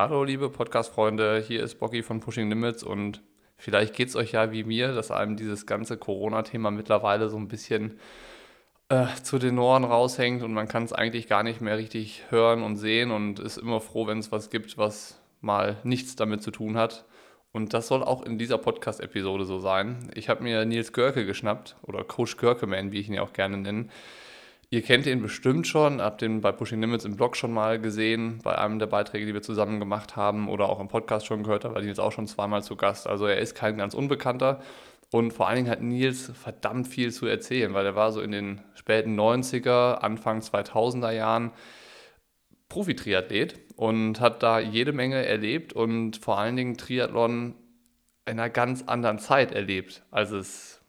Hallo, liebe Podcast-Freunde, hier ist Bocky von Pushing Limits und vielleicht geht es euch ja wie mir, dass einem dieses ganze Corona-Thema mittlerweile so ein bisschen äh, zu den Ohren raushängt und man kann es eigentlich gar nicht mehr richtig hören und sehen und ist immer froh, wenn es was gibt, was mal nichts damit zu tun hat. Und das soll auch in dieser Podcast-Episode so sein. Ich habe mir Nils Görke geschnappt oder Coach Görkeman, wie ich ihn ja auch gerne nenne Ihr kennt ihn bestimmt schon, habt ihn bei Pushing Limits im Blog schon mal gesehen, bei einem der Beiträge, die wir zusammen gemacht haben oder auch im Podcast schon gehört, da war Nils auch schon zweimal zu Gast. Also er ist kein ganz Unbekannter und vor allen Dingen hat Nils verdammt viel zu erzählen, weil er war so in den späten 90er, Anfang 2000er Jahren Profi-Triathlet und hat da jede Menge erlebt und vor allen Dingen Triathlon in einer ganz anderen Zeit erlebt, als es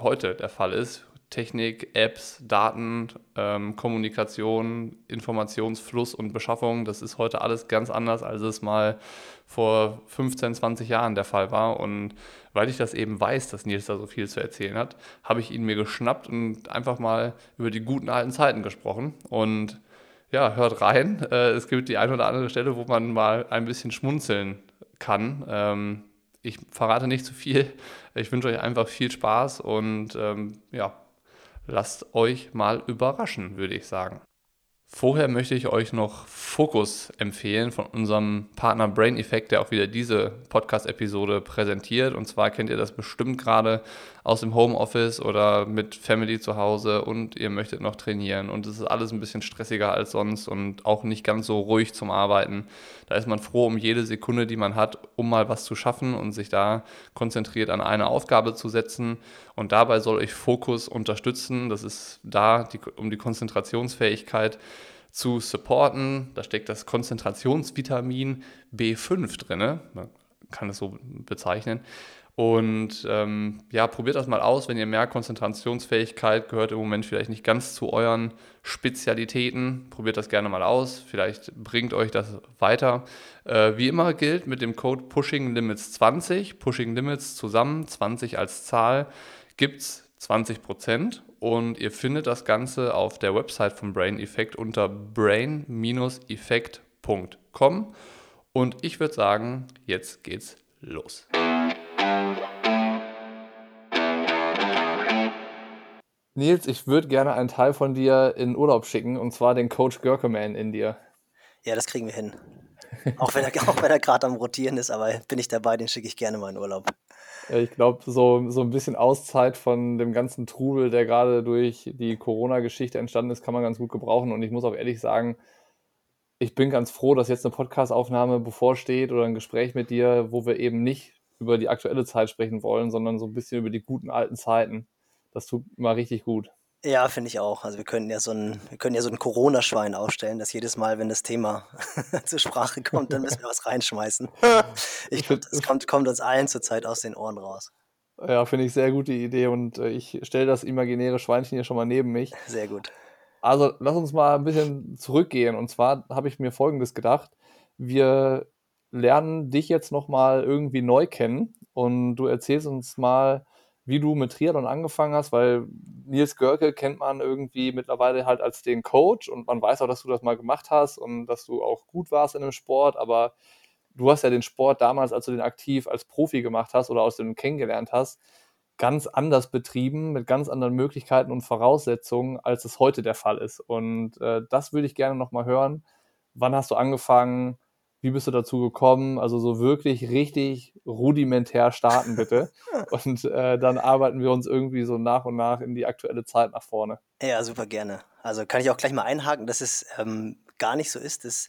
heute der Fall ist. Technik, Apps, Daten, ähm, Kommunikation, Informationsfluss und Beschaffung, das ist heute alles ganz anders, als es mal vor 15, 20 Jahren der Fall war. Und weil ich das eben weiß, dass Nils da so viel zu erzählen hat, habe ich ihn mir geschnappt und einfach mal über die guten alten Zeiten gesprochen. Und ja, hört rein. Äh, es gibt die eine oder andere Stelle, wo man mal ein bisschen schmunzeln kann. Ähm, ich verrate nicht zu viel. Ich wünsche euch einfach viel Spaß und ähm, ja, lasst euch mal überraschen, würde ich sagen. Vorher möchte ich euch noch Fokus empfehlen von unserem Partner Brain Effect, der auch wieder diese Podcast-Episode präsentiert. Und zwar kennt ihr das bestimmt gerade aus dem Homeoffice oder mit Family zu Hause und ihr möchtet noch trainieren. Und es ist alles ein bisschen stressiger als sonst und auch nicht ganz so ruhig zum Arbeiten. Da ist man froh um jede Sekunde, die man hat, um mal was zu schaffen und sich da konzentriert an eine Aufgabe zu setzen. Und dabei soll euch Fokus unterstützen. Das ist da die, um die Konzentrationsfähigkeit zu supporten. Da steckt das Konzentrationsvitamin B5 drin, man kann es so bezeichnen. Und ähm, ja, probiert das mal aus, wenn ihr merkt, Konzentrationsfähigkeit gehört im Moment vielleicht nicht ganz zu euren Spezialitäten. Probiert das gerne mal aus. Vielleicht bringt euch das weiter. Äh, wie immer gilt mit dem Code Pushing Limits 20, Pushing Limits zusammen, 20 als Zahl, gibt es 20 Prozent und ihr findet das Ganze auf der Website von Brain Effect unter brain-effekt.com. Und ich würde sagen, jetzt geht's los. Nils, ich würde gerne einen Teil von dir in Urlaub schicken, und zwar den Coach Görkeman in dir. Ja, das kriegen wir hin. Auch wenn er, er gerade am Rotieren ist, aber bin ich dabei, den schicke ich gerne mal in Urlaub. Ich glaube, so, so ein bisschen Auszeit von dem ganzen Trubel, der gerade durch die Corona-Geschichte entstanden ist, kann man ganz gut gebrauchen. Und ich muss auch ehrlich sagen, ich bin ganz froh, dass jetzt eine Podcast-Aufnahme bevorsteht oder ein Gespräch mit dir, wo wir eben nicht über die aktuelle Zeit sprechen wollen, sondern so ein bisschen über die guten alten Zeiten. Das tut mal richtig gut. Ja, finde ich auch. Also wir können ja so ein, wir können ja so ein Corona-Schwein aufstellen, dass jedes Mal, wenn das Thema zur Sprache kommt, dann müssen wir was reinschmeißen. ich glaube, das kommt, kommt uns allen zurzeit aus den Ohren raus. Ja, finde ich sehr gute Idee und äh, ich stelle das imaginäre Schweinchen hier schon mal neben mich. Sehr gut. Also lass uns mal ein bisschen zurückgehen und zwar habe ich mir Folgendes gedacht. Wir lernen dich jetzt nochmal irgendwie neu kennen und du erzählst uns mal, wie du mit Triathlon angefangen hast, weil Nils Görke kennt man irgendwie mittlerweile halt als den Coach und man weiß auch, dass du das mal gemacht hast und dass du auch gut warst in dem Sport, aber du hast ja den Sport damals, als du den aktiv als Profi gemacht hast oder aus dem kennengelernt hast, ganz anders betrieben, mit ganz anderen Möglichkeiten und Voraussetzungen, als es heute der Fall ist. Und äh, das würde ich gerne nochmal hören. Wann hast du angefangen? Wie bist du dazu gekommen? Also so wirklich richtig rudimentär starten bitte. und äh, dann arbeiten wir uns irgendwie so nach und nach in die aktuelle Zeit nach vorne. Ja, super gerne. Also kann ich auch gleich mal einhaken, dass es ähm, gar nicht so ist, dass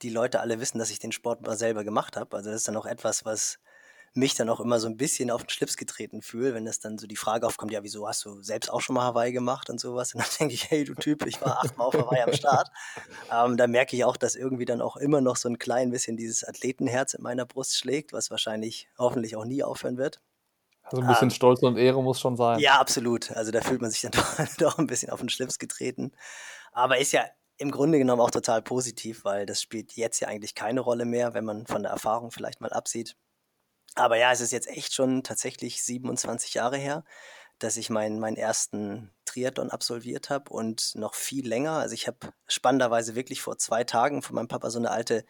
die Leute alle wissen, dass ich den Sport mal selber gemacht habe. Also das ist dann auch etwas, was mich dann auch immer so ein bisschen auf den Schlips getreten fühle, wenn das dann so die Frage aufkommt, ja, wieso hast du selbst auch schon mal Hawaii gemacht und sowas? Und dann denke ich, hey, du Typ, ich war achtmal auf Hawaii am Start. Ähm, da merke ich auch, dass irgendwie dann auch immer noch so ein klein bisschen dieses Athletenherz in meiner Brust schlägt, was wahrscheinlich hoffentlich auch nie aufhören wird. Also ein bisschen ähm, Stolz und Ehre muss schon sein. Ja, absolut. Also da fühlt man sich dann doch, doch ein bisschen auf den Schlips getreten. Aber ist ja im Grunde genommen auch total positiv, weil das spielt jetzt ja eigentlich keine Rolle mehr, wenn man von der Erfahrung vielleicht mal absieht. Aber ja, es ist jetzt echt schon tatsächlich 27 Jahre her, dass ich meinen, meinen ersten Triathlon absolviert habe und noch viel länger. Also ich habe spannenderweise wirklich vor zwei Tagen von meinem Papa so eine alte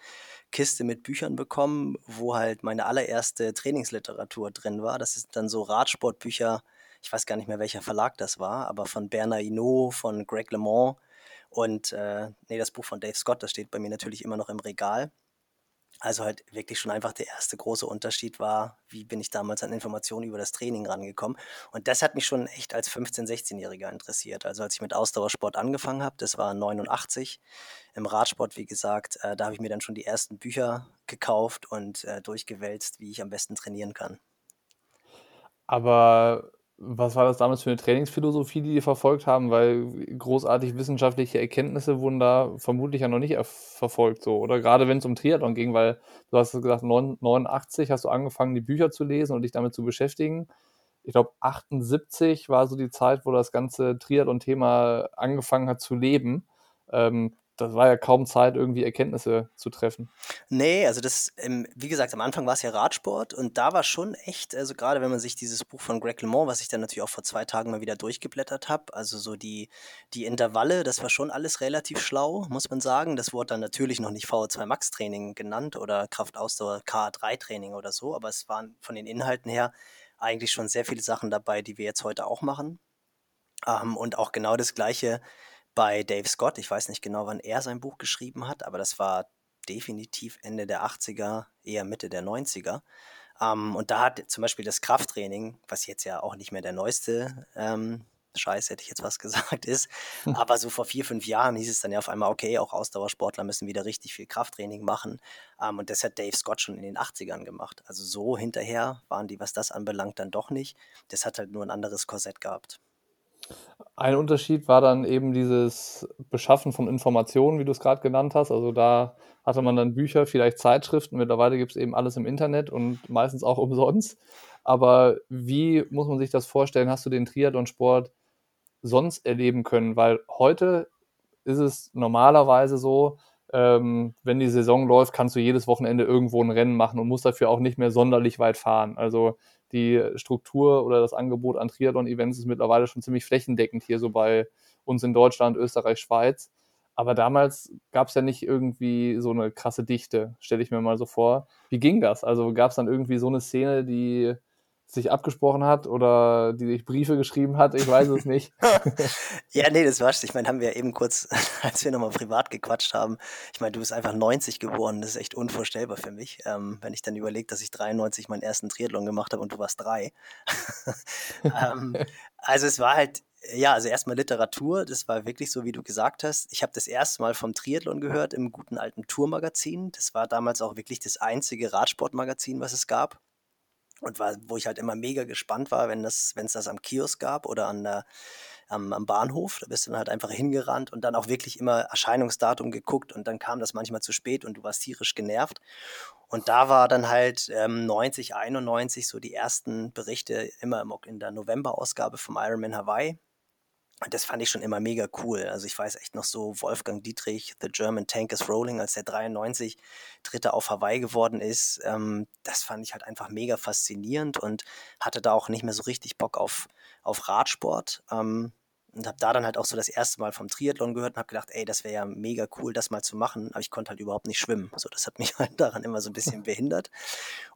Kiste mit Büchern bekommen, wo halt meine allererste Trainingsliteratur drin war. Das sind dann so Radsportbücher, ich weiß gar nicht mehr, welcher Verlag das war, aber von Bernard Hinault, von Greg LeMond und äh, nee, das Buch von Dave Scott, das steht bei mir natürlich immer noch im Regal. Also halt wirklich schon einfach der erste große Unterschied war, wie bin ich damals an Informationen über das Training rangekommen. Und das hat mich schon echt als 15-, 16-Jähriger interessiert. Also als ich mit Ausdauersport angefangen habe, das war 89, im Radsport, wie gesagt, äh, da habe ich mir dann schon die ersten Bücher gekauft und äh, durchgewälzt, wie ich am besten trainieren kann. Aber was war das damals für eine Trainingsphilosophie, die die verfolgt haben? Weil großartig wissenschaftliche Erkenntnisse wurden da vermutlich ja noch nicht verfolgt, so, oder? Gerade wenn es um Triathlon ging, weil du hast gesagt, 89 hast du angefangen, die Bücher zu lesen und dich damit zu beschäftigen. Ich glaube, 78 war so die Zeit, wo das ganze Triathlon-Thema angefangen hat zu leben. Ähm, das war ja kaum Zeit, irgendwie Erkenntnisse zu treffen. Nee, also das, ähm, wie gesagt, am Anfang war es ja Radsport und da war schon echt, also gerade wenn man sich dieses Buch von Greg LeMond, was ich dann natürlich auch vor zwei Tagen mal wieder durchgeblättert habe, also so die, die Intervalle, das war schon alles relativ schlau, muss man sagen. Das wurde dann natürlich noch nicht VO2 Max Training genannt oder Kraftausdauer KA3 Training oder so, aber es waren von den Inhalten her eigentlich schon sehr viele Sachen dabei, die wir jetzt heute auch machen. Ähm, und auch genau das gleiche bei Dave Scott. Ich weiß nicht genau, wann er sein Buch geschrieben hat, aber das war definitiv Ende der 80er, eher Mitte der 90er. Ähm, und da hat zum Beispiel das Krafttraining, was jetzt ja auch nicht mehr der neueste ähm, Scheiß, hätte ich jetzt was gesagt, ist. Aber so vor vier, fünf Jahren hieß es dann ja auf einmal, okay, auch Ausdauersportler müssen wieder richtig viel Krafttraining machen. Ähm, und das hat Dave Scott schon in den 80ern gemacht. Also so hinterher waren die, was das anbelangt, dann doch nicht. Das hat halt nur ein anderes Korsett gehabt. Ein Unterschied war dann eben dieses Beschaffen von Informationen, wie du es gerade genannt hast. Also da hatte man dann Bücher, vielleicht Zeitschriften. Mittlerweile gibt es eben alles im Internet und meistens auch umsonst. Aber wie muss man sich das vorstellen? Hast du den Triathlon-Sport sonst erleben können? Weil heute ist es normalerweise so, ähm, wenn die Saison läuft, kannst du jedes Wochenende irgendwo ein Rennen machen und musst dafür auch nicht mehr sonderlich weit fahren. Also die Struktur oder das Angebot an Triathlon-Events ist mittlerweile schon ziemlich flächendeckend hier so bei uns in Deutschland, Österreich, Schweiz. Aber damals gab es ja nicht irgendwie so eine krasse Dichte, stelle ich mir mal so vor. Wie ging das? Also gab es dann irgendwie so eine Szene, die sich abgesprochen hat oder die sich Briefe geschrieben hat, ich weiß es nicht. ja, nee, das war's. Ich meine, haben wir eben kurz, als wir nochmal privat gequatscht haben, ich meine, du bist einfach 90 geboren, das ist echt unvorstellbar für mich, ähm, wenn ich dann überlege, dass ich 93 meinen ersten Triathlon gemacht habe und du warst drei. ähm, also es war halt, ja, also erstmal Literatur, das war wirklich so, wie du gesagt hast. Ich habe das erste Mal vom Triathlon gehört im guten alten Tourmagazin. Das war damals auch wirklich das einzige Radsportmagazin, was es gab. Und war, wo ich halt immer mega gespannt war, wenn das, wenn es das am Kiosk gab oder an der, am, am Bahnhof, da bist du dann halt einfach hingerannt und dann auch wirklich immer Erscheinungsdatum geguckt und dann kam das manchmal zu spät und du warst tierisch genervt. Und da war dann halt ähm, 90, 91 so die ersten Berichte immer in der November-Ausgabe vom Ironman Hawaii. Und das fand ich schon immer mega cool. Also ich weiß echt noch so, Wolfgang Dietrich, The German Tank is Rolling, als der 93 Dritter auf Hawaii geworden ist, ähm, das fand ich halt einfach mega faszinierend und hatte da auch nicht mehr so richtig Bock auf, auf Radsport. Ähm, und habe da dann halt auch so das erste Mal vom Triathlon gehört und habe gedacht, ey, das wäre ja mega cool, das mal zu machen. Aber ich konnte halt überhaupt nicht schwimmen. So, das hat mich halt daran immer so ein bisschen behindert.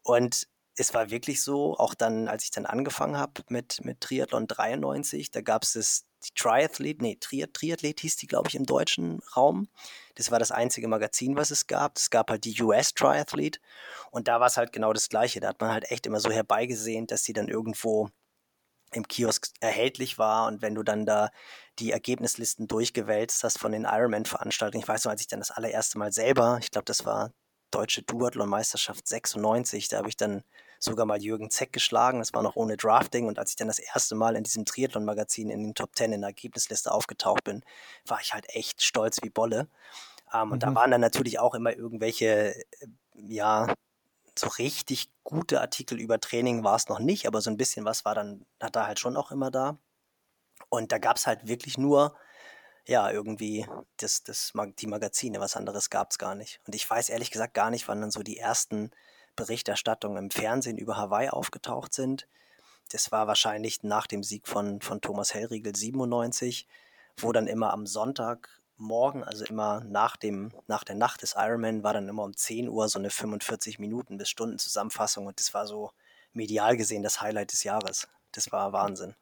Und es war wirklich so, auch dann, als ich dann angefangen habe mit, mit Triathlon 93, da gab es das die Triathlet, nee, Triath Triathlet hieß die, glaube ich, im deutschen Raum. Das war das einzige Magazin, was es gab. Es gab halt die US Triathlete und da war es halt genau das Gleiche. Da hat man halt echt immer so herbeigesehnt, dass sie dann irgendwo im Kiosk erhältlich war und wenn du dann da die Ergebnislisten durchgewälzt hast von den Ironman-Veranstaltungen. Ich weiß noch, als ich dann das allererste Mal selber, ich glaube, das war Deutsche Duathlon-Meisterschaft 96, da habe ich dann sogar mal Jürgen Zeck geschlagen. Das war noch ohne Drafting. Und als ich dann das erste Mal in diesem Triathlon-Magazin in den Top 10 in der Ergebnisliste aufgetaucht bin, war ich halt echt stolz wie Bolle. Ähm, mhm. Und da mhm. waren dann natürlich auch immer irgendwelche, äh, ja, so richtig gute Artikel über Training war es noch nicht, aber so ein bisschen was war dann, hat da halt schon auch immer da. Und da gab es halt wirklich nur, ja, irgendwie das, das, die Magazine, was anderes gab es gar nicht. Und ich weiß ehrlich gesagt gar nicht, wann dann so die ersten Berichterstattungen im Fernsehen über Hawaii aufgetaucht sind. das war wahrscheinlich nach dem Sieg von, von Thomas Hellriegel 97, wo dann immer am Sonntagmorgen, also immer nach, dem, nach der Nacht des Ironman, war dann immer um 10 Uhr so eine 45 Minuten bis Stunden Zusammenfassung und das war so medial gesehen das Highlight des Jahres. Das war Wahnsinn.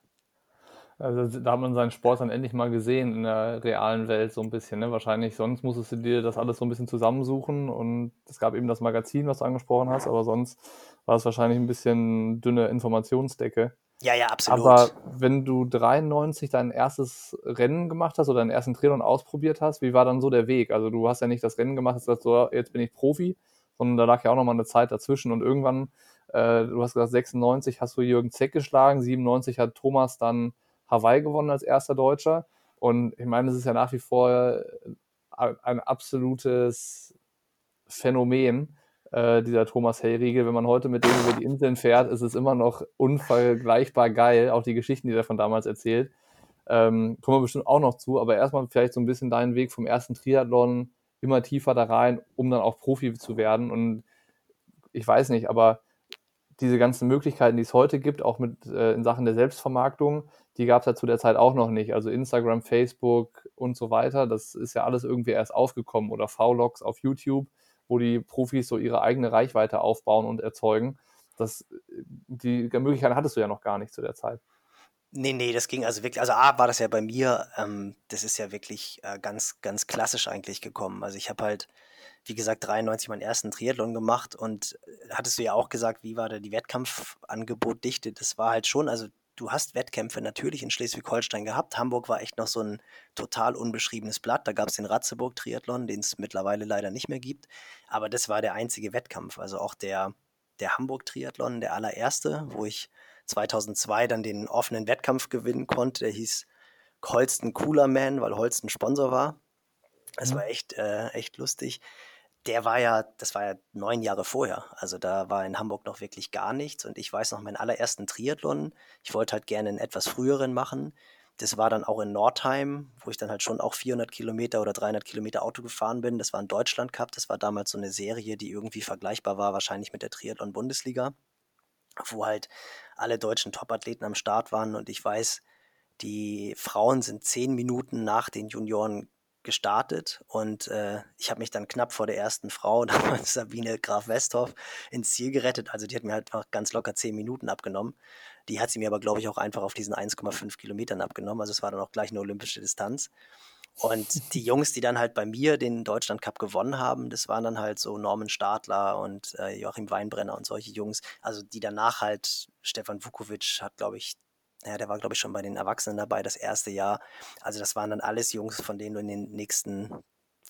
Also da hat man seinen Sport dann endlich mal gesehen in der realen Welt so ein bisschen. Ne? Wahrscheinlich sonst musstest du dir das alles so ein bisschen zusammensuchen und es gab eben das Magazin, was du angesprochen hast, aber sonst war es wahrscheinlich ein bisschen dünne Informationsdecke. Ja, ja, absolut. Aber wenn du 93 dein erstes Rennen gemacht hast oder deinen ersten Triathlon ausprobiert hast, wie war dann so der Weg? Also du hast ja nicht das Rennen gemacht, hast gesagt, so, jetzt bin ich Profi, sondern da lag ja auch nochmal eine Zeit dazwischen und irgendwann, äh, du hast gesagt, 96 hast du Jürgen Zeck geschlagen, 97 hat Thomas dann Hawaii gewonnen als erster Deutscher. Und ich meine, es ist ja nach wie vor ein absolutes Phänomen, äh, dieser Thomas Hellriegel. Wenn man heute mit dem über die Inseln fährt, ist es immer noch unvergleichbar geil, auch die Geschichten, die er von damals erzählt. Ähm, kommen wir bestimmt auch noch zu, aber erstmal vielleicht so ein bisschen deinen Weg vom ersten Triathlon immer tiefer da rein, um dann auch Profi zu werden. Und ich weiß nicht, aber diese ganzen Möglichkeiten, die es heute gibt, auch mit äh, in Sachen der Selbstvermarktung, die gab es ja zu der Zeit auch noch nicht. Also Instagram, Facebook und so weiter, das ist ja alles irgendwie erst aufgekommen oder V-Logs auf YouTube, wo die Profis so ihre eigene Reichweite aufbauen und erzeugen. Das, die Möglichkeit hattest du ja noch gar nicht zu der Zeit. Nee, nee, das ging also wirklich, also A war das ja bei mir, ähm, das ist ja wirklich äh, ganz, ganz klassisch eigentlich gekommen. Also ich habe halt, wie gesagt, 93 meinen ersten Triathlon gemacht und hattest du ja auch gesagt, wie war da die Wettkampfangebotdichte? Das war halt schon, also du hast Wettkämpfe natürlich in Schleswig-Holstein gehabt. Hamburg war echt noch so ein total unbeschriebenes Blatt. Da gab es den Ratzeburg-Triathlon, den es mittlerweile leider nicht mehr gibt. Aber das war der einzige Wettkampf. Also auch der, der Hamburg-Triathlon, der allererste, wo ich 2002 dann den offenen Wettkampf gewinnen konnte. Der hieß Holsten Cooler Man, weil Holsten Sponsor war. Das mhm. war echt, äh, echt lustig der war ja, das war ja neun Jahre vorher. Also da war in Hamburg noch wirklich gar nichts. Und ich weiß noch, meinen allerersten Triathlon, ich wollte halt gerne einen etwas früheren machen. Das war dann auch in Nordheim, wo ich dann halt schon auch 400 Kilometer oder 300 Kilometer Auto gefahren bin. Das war ein Deutschland Cup. Das war damals so eine Serie, die irgendwie vergleichbar war, wahrscheinlich mit der Triathlon-Bundesliga, wo halt alle deutschen Topathleten am Start waren. Und ich weiß, die Frauen sind zehn Minuten nach den Junioren gestartet und äh, ich habe mich dann knapp vor der ersten Frau, damals Sabine Graf Westhoff, ins Ziel gerettet. Also die hat mir halt einfach ganz locker zehn Minuten abgenommen. Die hat sie mir aber, glaube ich, auch einfach auf diesen 1,5 Kilometern abgenommen. Also es war dann auch gleich eine olympische Distanz. Und die Jungs, die dann halt bei mir den Deutschland Cup gewonnen haben, das waren dann halt so Norman Stadler und äh, Joachim Weinbrenner und solche Jungs. Also die danach halt, Stefan Vukovic hat, glaube ich, ja, der war, glaube ich, schon bei den Erwachsenen dabei, das erste Jahr. Also das waren dann alles Jungs, von denen du in den nächsten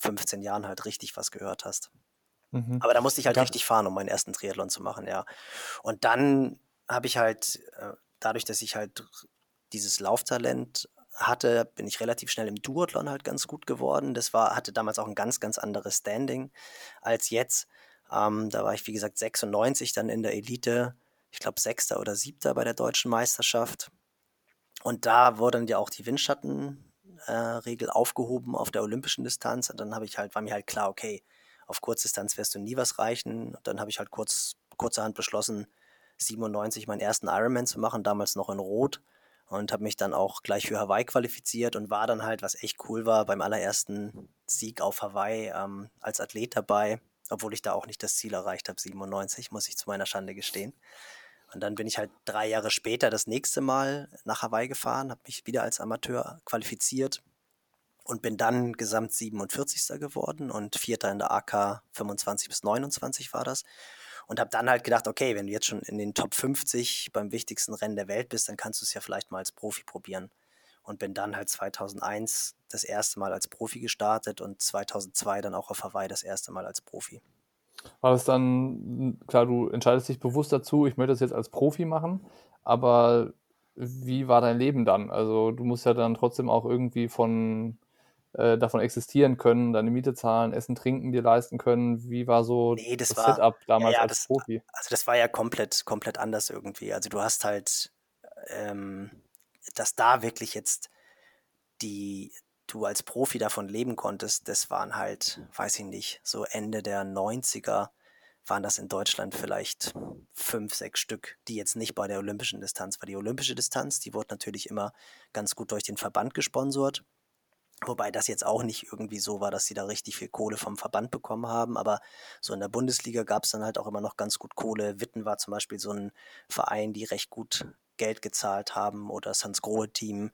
15 Jahren halt richtig was gehört hast. Mhm. Aber da musste ich halt ja. richtig fahren, um meinen ersten Triathlon zu machen, ja. Und dann habe ich halt, äh, dadurch, dass ich halt dieses Lauftalent hatte, bin ich relativ schnell im Duathlon halt ganz gut geworden. Das war, hatte damals auch ein ganz, ganz anderes Standing als jetzt. Ähm, da war ich, wie gesagt, 96 dann in der Elite, ich glaube, Sechster oder Siebter bei der deutschen Meisterschaft. Und da wurde dann ja auch die Windschattenregel äh, aufgehoben auf der olympischen Distanz. Und dann habe ich halt, war mir halt klar, okay, auf Kurzdistanz wirst du nie was reichen. Und dann habe ich halt kurz, kurzerhand beschlossen, 97 meinen ersten Ironman zu machen, damals noch in Rot. Und habe mich dann auch gleich für Hawaii qualifiziert und war dann halt, was echt cool war, beim allerersten Sieg auf Hawaii ähm, als Athlet dabei, obwohl ich da auch nicht das Ziel erreicht habe, 97, muss ich zu meiner Schande gestehen. Und dann bin ich halt drei Jahre später das nächste Mal nach Hawaii gefahren, habe mich wieder als Amateur qualifiziert und bin dann gesamt 47. geworden und Vierter in der AK 25 bis 29 war das. Und habe dann halt gedacht, okay, wenn du jetzt schon in den Top 50 beim wichtigsten Rennen der Welt bist, dann kannst du es ja vielleicht mal als Profi probieren. Und bin dann halt 2001 das erste Mal als Profi gestartet und 2002 dann auch auf Hawaii das erste Mal als Profi. War es dann, klar, du entscheidest dich bewusst dazu, ich möchte das jetzt als Profi machen, aber wie war dein Leben dann? Also du musst ja dann trotzdem auch irgendwie von äh, davon existieren können, deine Miete zahlen, Essen, Trinken dir leisten können. Wie war so nee, das, das war, Setup damals ja, ja, als das, Profi? Also das war ja komplett, komplett anders irgendwie. Also du hast halt, ähm, dass da wirklich jetzt die, du als Profi davon leben konntest, das waren halt, weiß ich nicht, so Ende der 90er waren das in Deutschland vielleicht fünf, sechs Stück, die jetzt nicht bei der olympischen Distanz war. Die olympische Distanz, die wurde natürlich immer ganz gut durch den Verband gesponsert. Wobei das jetzt auch nicht irgendwie so war, dass sie da richtig viel Kohle vom Verband bekommen haben. Aber so in der Bundesliga gab es dann halt auch immer noch ganz gut Kohle. Witten war zum Beispiel so ein Verein, die recht gut Geld gezahlt haben oder das Hans-Grohe-Team.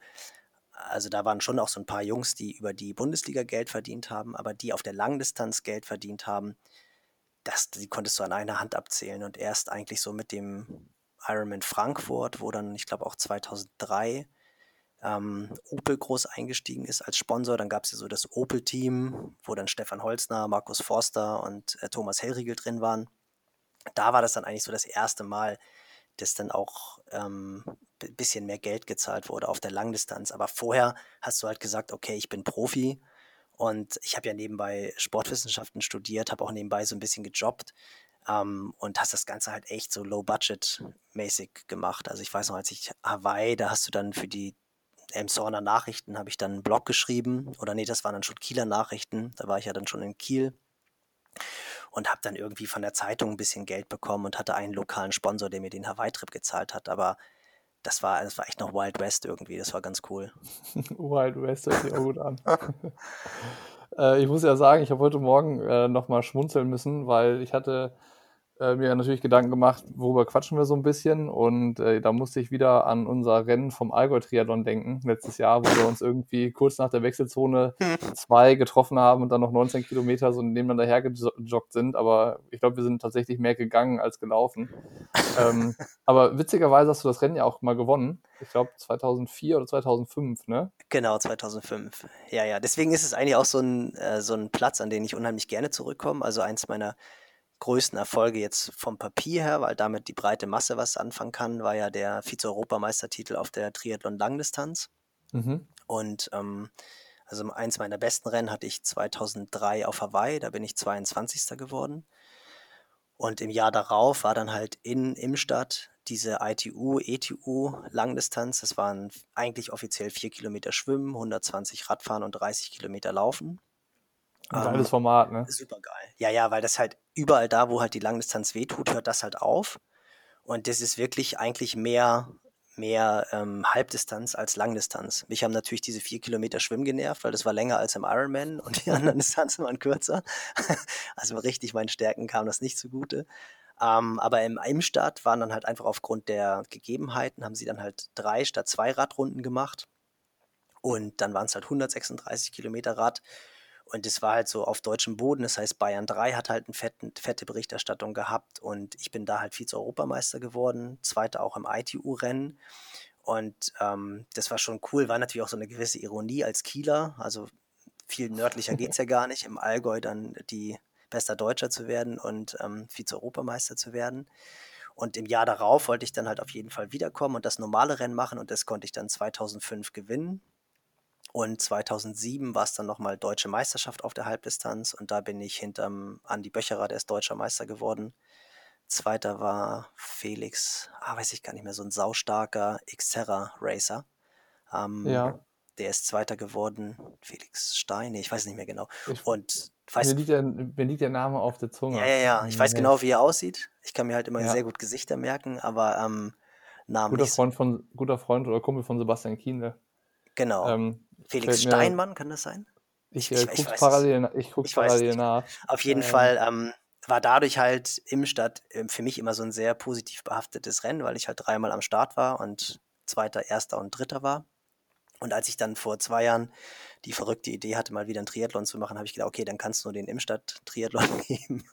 Also da waren schon auch so ein paar Jungs, die über die Bundesliga Geld verdient haben, aber die auf der Langdistanz Geld verdient haben, das, die konntest du an einer Hand abzählen. Und erst eigentlich so mit dem Ironman Frankfurt, wo dann, ich glaube auch 2003 ähm, Opel groß eingestiegen ist als Sponsor. Dann gab es ja so das Opel-Team, wo dann Stefan Holzner, Markus Forster und äh, Thomas Hellriegel drin waren. Da war das dann eigentlich so das erste Mal, dass dann auch ein ähm, bisschen mehr Geld gezahlt wurde auf der Langdistanz. Aber vorher hast du halt gesagt, okay, ich bin Profi und ich habe ja nebenbei Sportwissenschaften studiert, habe auch nebenbei so ein bisschen gejobbt ähm, und hast das Ganze halt echt so low-budget-mäßig gemacht. Also ich weiß noch, als ich Hawaii, da hast du dann für die Elmshorner Nachrichten, habe ich dann einen Blog geschrieben. Oder nee, das waren dann schon Kieler Nachrichten. Da war ich ja dann schon in Kiel und habe dann irgendwie von der Zeitung ein bisschen Geld bekommen und hatte einen lokalen Sponsor, der mir den Hawaii-Trip gezahlt hat. Aber das war, das war echt noch Wild West irgendwie. Das war ganz cool. Wild West hört sich auch gut an. äh, ich muss ja sagen, ich habe heute Morgen äh, nochmal schmunzeln müssen, weil ich hatte äh, mir natürlich Gedanken gemacht, worüber quatschen wir so ein bisschen. Und äh, da musste ich wieder an unser Rennen vom Allgäu-Triathlon denken, letztes Jahr, wo wir uns irgendwie kurz nach der Wechselzone zwei getroffen haben und dann noch 19 Kilometer so nebeneinander hergejoggt sind. Aber ich glaube, wir sind tatsächlich mehr gegangen als gelaufen. ähm, aber witzigerweise hast du das Rennen ja auch mal gewonnen. Ich glaube 2004 oder 2005, ne? Genau, 2005. Ja, ja. Deswegen ist es eigentlich auch so ein, äh, so ein Platz, an den ich unheimlich gerne zurückkomme. Also eins meiner größten Erfolge jetzt vom Papier her, weil damit die breite Masse was anfangen kann, war ja der Vize-Europameistertitel auf der Triathlon-Langdistanz. Mhm. Und ähm, also eins meiner besten Rennen hatte ich 2003 auf Hawaii, da bin ich 22. geworden. Und im Jahr darauf war dann halt in Imstadt diese ITU, ETU Langdistanz. Das waren eigentlich offiziell vier Kilometer Schwimmen, 120 Radfahren und 30 Kilometer Laufen. Ein geiles ähm, Format, ne? Super geil. Ja, ja, weil das halt überall da, wo halt die Langdistanz wehtut, hört das halt auf. Und das ist wirklich eigentlich mehr, mehr ähm, Halbdistanz als Langdistanz. Mich haben natürlich diese vier Kilometer Schwimmen genervt, weil das war länger als im Ironman und die anderen Distanzen waren kürzer. also richtig meinen Stärken kam das nicht zugute. Ähm, aber im Imstadt waren dann halt einfach aufgrund der Gegebenheiten, haben sie dann halt drei statt zwei Radrunden gemacht. Und dann waren es halt 136 Kilometer Rad und es war halt so auf deutschem Boden, das heißt Bayern 3 hat halt eine fetten, fette Berichterstattung gehabt und ich bin da halt Vize-Europameister geworden, zweiter auch im ITU-Rennen. Und ähm, das war schon cool, war natürlich auch so eine gewisse Ironie als Kieler, also viel nördlicher geht es ja gar nicht, im Allgäu dann die bester Deutscher zu werden und ähm, Vize-Europameister zu werden. Und im Jahr darauf wollte ich dann halt auf jeden Fall wiederkommen und das normale Rennen machen und das konnte ich dann 2005 gewinnen. Und 2007 war es dann nochmal Deutsche Meisterschaft auf der Halbdistanz und da bin ich hinterm Andi Böcherer, der ist Deutscher Meister geworden. Zweiter war Felix, ah, weiß ich gar nicht mehr, so ein saustarker Xterra Racer. Ähm, ja. Der ist Zweiter geworden. Felix Stein, ich weiß nicht mehr genau. Ich, und weiß, mir, liegt der, mir liegt der Name auf der Zunge. Ja, ja, ja. Ich weiß genau, wie er aussieht. Ich kann mir halt immer ja. sehr gut Gesichter merken, aber ähm, Namen guter. Freund von, guter Freund oder Kumpel von Sebastian Kienle. Genau. Ähm, Felix Steinmann, kann das sein? Ich, ich, ich gucke parallel, ich guck ich parallel nach. Auf jeden ähm, Fall ähm, war dadurch halt im Stadt äh, für mich immer so ein sehr positiv behaftetes Rennen, weil ich halt dreimal am Start war und Zweiter, Erster und Dritter war. Und als ich dann vor zwei Jahren die verrückte Idee hatte, mal wieder einen Triathlon zu machen, habe ich gedacht, okay, dann kannst du nur den Imstadt-Triathlon geben.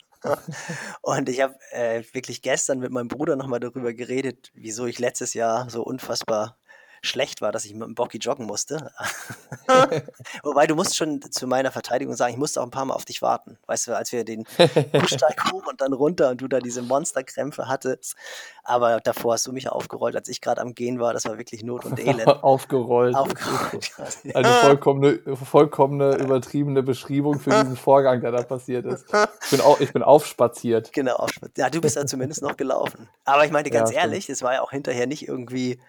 und ich habe äh, wirklich gestern mit meinem Bruder nochmal darüber geredet, wieso ich letztes Jahr so unfassbar schlecht war, dass ich mit dem Bocky joggen musste. Wobei du musst schon zu meiner Verteidigung sagen, ich musste auch ein paar Mal auf dich warten. Weißt du, als wir den Steig hoch und dann runter und du da diese Monsterkrämpfe hattest. Aber davor hast du mich aufgerollt, als ich gerade am Gehen war. Das war wirklich Not und Elend. aufgerollt. aufgerollt. Eine vollkommene, vollkommene übertriebene Beschreibung für diesen Vorgang, der da passiert ist. Ich bin, au ich bin aufspaziert. Genau, aufspaziert. Ja, du bist ja zumindest noch gelaufen. Aber ich meine ganz ja, ehrlich, es war ja auch hinterher nicht irgendwie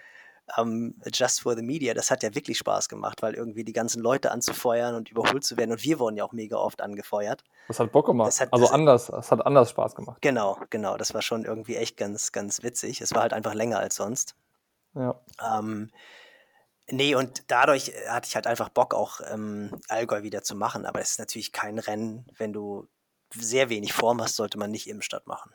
ähm, Just for the Media, das hat ja wirklich Spaß gemacht, weil irgendwie die ganzen Leute anzufeuern und überholt zu werden. Und wir wurden ja auch mega oft angefeuert. Das hat Bock gemacht. Hat- also anders, es hat anders Spaß gemacht. Genau, genau. Das war schon irgendwie echt ganz, ganz witzig. Es war halt einfach länger als sonst. Ja. Ähm, nee, und dadurch äh, hatte ich halt einfach Bock, auch ähm, Allgäu wieder zu machen. Aber es ist natürlich kein Rennen, wenn du sehr wenig Form hast, sollte man nicht im Stadt machen.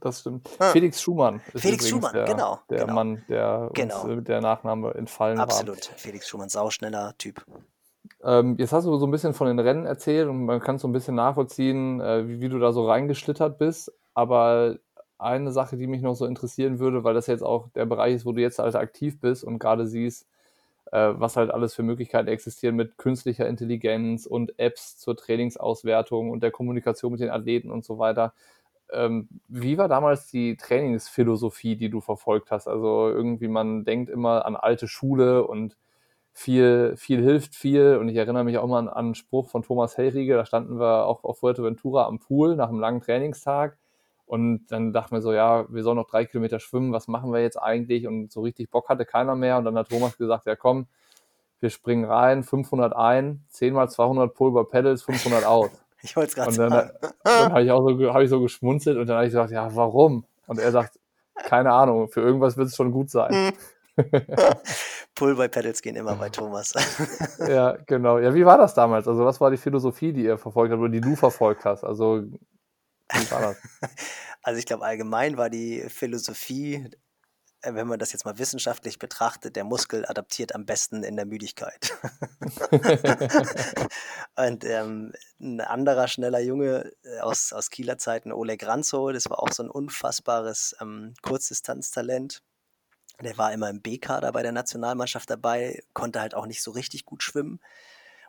Das stimmt. Ah. Felix Schumann ist Felix Schumann, der, genau, der genau. Mann, der Genau. mit der Nachname entfallen Absolut. Felix Schumann, sauschneller Typ. war. Ähm, jetzt hast du so ein bisschen von den Rennen erzählt und man kann so ein bisschen nachvollziehen, äh, wie, wie du da so reingeschlittert bist. Aber eine Sache, die mich noch so interessieren würde, weil das jetzt auch der Bereich ist, wo du jetzt halt aktiv bist und gerade siehst, äh, was halt alles für Möglichkeiten existieren mit künstlicher Intelligenz und Apps zur Trainingsauswertung und der Kommunikation mit den Athleten und so weiter. Ähm, wie war damals die Trainingsphilosophie, die du verfolgt hast? Also irgendwie, man denkt immer an alte Schule und viel, viel hilft viel. Und ich erinnere mich auch mal an, an einen Spruch von Thomas Hellriege, da standen wir auch auf Fuerteventura am Pool nach einem langen Trainingstag. Und dann dachten wir so, ja, wir sollen noch drei Kilometer schwimmen, was machen wir jetzt eigentlich? Und so richtig Bock hatte keiner mehr. Und dann hat Thomas gesagt, ja komm, wir springen rein, 500 ein, 10 mal 200 Pulver Pedals, 500 aus. Ich wollte es gerade Und dann, sagen. dann habe ich auch so, hab ich so geschmunzelt und dann habe ich gesagt, ja, warum? Und er sagt, keine Ahnung, für irgendwas wird es schon gut sein. Pull by Pedals gehen immer bei Thomas. Ja, genau. Ja, wie war das damals? Also, was war die Philosophie, die ihr verfolgt habt oder die du verfolgt hast? Also, wie war das? Also ich glaube, allgemein war die Philosophie, äh, wenn man das jetzt mal wissenschaftlich betrachtet, der Muskel adaptiert am besten in der Müdigkeit. Und ähm, ein anderer schneller Junge äh, aus, aus Kieler Zeiten, Oleg Ranzo, das war auch so ein unfassbares ähm, Kurzdistanztalent. Der war immer im B-Kader bei der Nationalmannschaft dabei, konnte halt auch nicht so richtig gut schwimmen.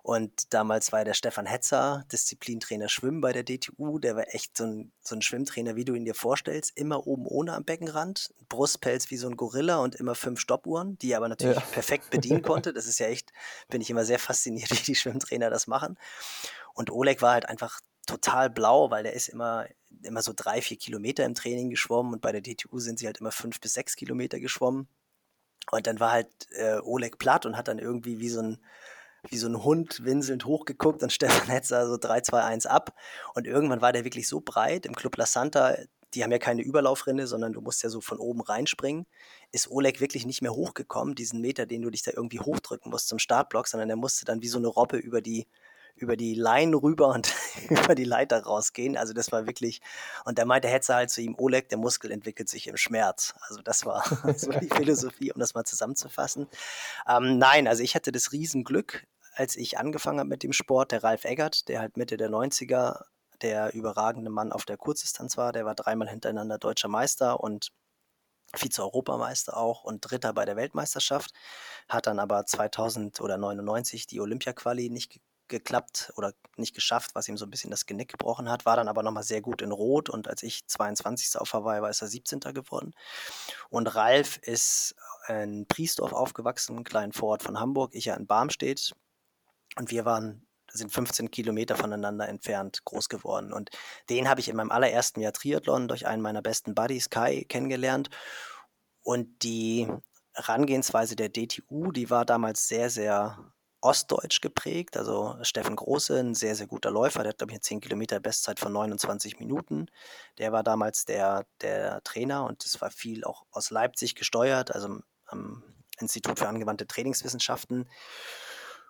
Und damals war der Stefan Hetzer, Disziplintrainer Schwimmen bei der DTU. Der war echt so ein, so ein Schwimmtrainer, wie du ihn dir vorstellst. Immer oben ohne am Beckenrand, Brustpelz wie so ein Gorilla und immer fünf Stoppuhren, die er aber natürlich Ja. perfekt bedienen konnte. Das ist ja echt, bin ich immer sehr fasziniert, wie die Schwimmtrainer das machen. Und Oleg war halt einfach total blau, weil der ist immer, immer so drei, vier Kilometer im Training geschwommen und bei der DTU sind sie halt immer fünf bis sechs Kilometer geschwommen. Und dann war halt äh, Oleg platt und hat dann irgendwie wie so ein, wie so ein Hund winselnd hochgeguckt und Stefan Hetzer so 3, 2, 1 ab. Und irgendwann war der wirklich so breit im Club La Santa, die haben ja keine Überlaufrinne, sondern du musst ja so von oben reinspringen, ist Oleg wirklich nicht mehr hochgekommen, diesen Meter, den du dich da irgendwie hochdrücken musst zum Startblock, sondern der musste dann wie so eine Robbe über die, über die Line rüber und über die Leiter rausgehen. Also das war wirklich, und da meinte Hetzer halt zu ihm, Oleg, der Muskel entwickelt sich im Schmerz. Also das war so die Philosophie, um das mal zusammenzufassen. Ähm, nein, also ich hatte das Riesenglück, als ich angefangen habe mit dem Sport, der Ralf Eggert, der halt Mitte der 90er der überragende Mann auf der Kurzdistanz war, der war dreimal hintereinander deutscher Meister und Vize-Europameister auch und Dritter bei der Weltmeisterschaft, hat dann aber 2000 oder 99 die Olympia-Quali nicht ge geklappt oder nicht geschafft, was ihm so ein bisschen das Genick gebrochen hat, war dann aber nochmal sehr gut in Rot und als ich 22. auf Hawaii war, ist er 17. geworden. Und Ralf ist in Priesdorf aufgewachsen, einem kleinen Vorort von Hamburg, ich ja in Barmstedt und wir waren sind 15 Kilometer voneinander entfernt groß geworden. Und den habe ich in meinem allerersten Jahr Triathlon durch einen meiner besten Buddies, Kai, kennengelernt. Und die Herangehensweise der DTU, die war damals sehr, sehr ostdeutsch geprägt. Also Steffen Große, ein sehr, sehr guter Läufer, der hat, glaube ich, eine 10 Kilometer Bestzeit von 29 Minuten. Der war damals der, der Trainer und das war viel auch aus Leipzig gesteuert, also am Institut für angewandte Trainingswissenschaften.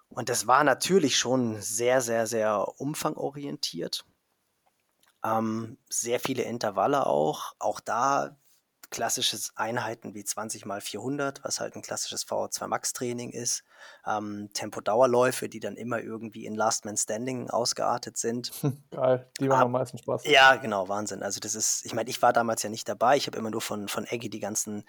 Und das war natürlich schon sehr, sehr, sehr umfangorientiert. Ähm, sehr viele Intervalle auch. Auch da klassisches Einheiten wie 20 mal 400, was halt ein klassisches VO2 Max Training ist. Ähm, Tempodauerläufe, die dann immer irgendwie in Last Man Standing ausgeartet sind. Geil, die machen am meisten Spaß. Ja, genau, Wahnsinn. Also das ist, ich meine, ich war damals ja nicht dabei. Ich habe immer nur von, von Eggy die ganzen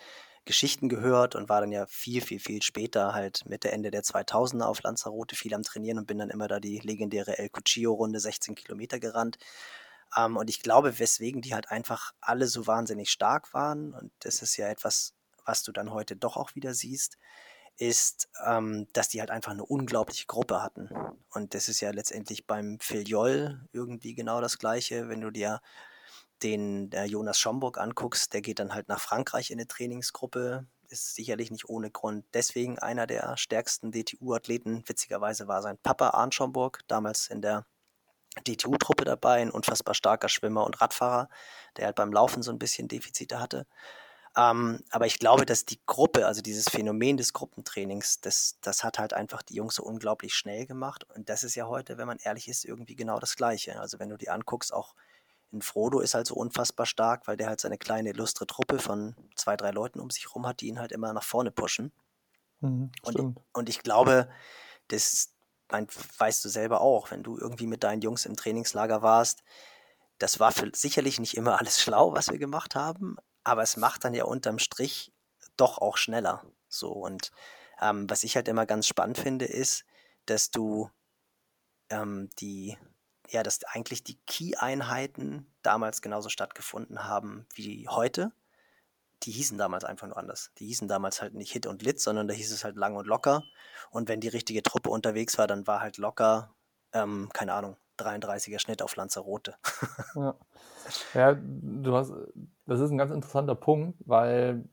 Geschichten gehört und war dann ja viel, viel, viel später halt Mitte, Ende der 2000er auf Lanzarote viel am Trainieren und bin dann immer da die legendäre El Cuchillo-Runde 16 Kilometer gerannt. Ähm, und ich glaube, weswegen die halt einfach alle so wahnsinnig stark waren, und das ist ja etwas, was du dann heute doch auch wieder siehst, ist, ähm, dass die halt einfach eine unglaubliche Gruppe hatten. Und das ist ja letztendlich beim Filiol irgendwie genau das Gleiche. Wenn du dir den der Jonas Schomburg anguckst, der geht dann halt nach Frankreich in eine Trainingsgruppe. ist sicherlich nicht ohne Grund. Deswegen einer der stärksten DTU-Athleten. Witzigerweise war sein Papa Arndt Schomburg, damals in der DTU-Truppe dabei, ein unfassbar starker Schwimmer und Radfahrer, der halt beim Laufen so ein bisschen Defizite hatte. Ähm, aber ich glaube, dass die Gruppe, also dieses Phänomen des Gruppentrainings, das, das hat halt einfach die Jungs so unglaublich schnell gemacht. Und das ist ja heute, wenn man ehrlich ist, irgendwie genau das Gleiche. Also wenn du die anguckst, auch in Frodo ist halt so unfassbar stark, weil der halt seine kleine illustre Truppe von zwei, drei Leuten um sich rum hat, die ihn halt immer nach vorne pushen. Mhm, und, und ich glaube, das mein, weißt du selber auch, wenn du irgendwie mit deinen Jungs im Trainingslager warst, das war für, sicherlich nicht immer alles schlau, was wir gemacht haben, aber es macht dann ja unterm Strich doch auch schneller. So und ähm, was ich halt immer ganz spannend finde, ist, dass du ähm, die, ja, dass eigentlich die Key-Einheiten damals genauso stattgefunden haben wie heute. Die hießen damals einfach nur anders. Die hießen damals halt nicht Hit und Lit, sondern da hieß es halt lang und locker. Und wenn die richtige Truppe unterwegs war, dann war halt locker, ähm, keine Ahnung, 33er Schnitt auf Lanzarote. ja. ja, du hast, das ist ein ganz interessanter Punkt, weil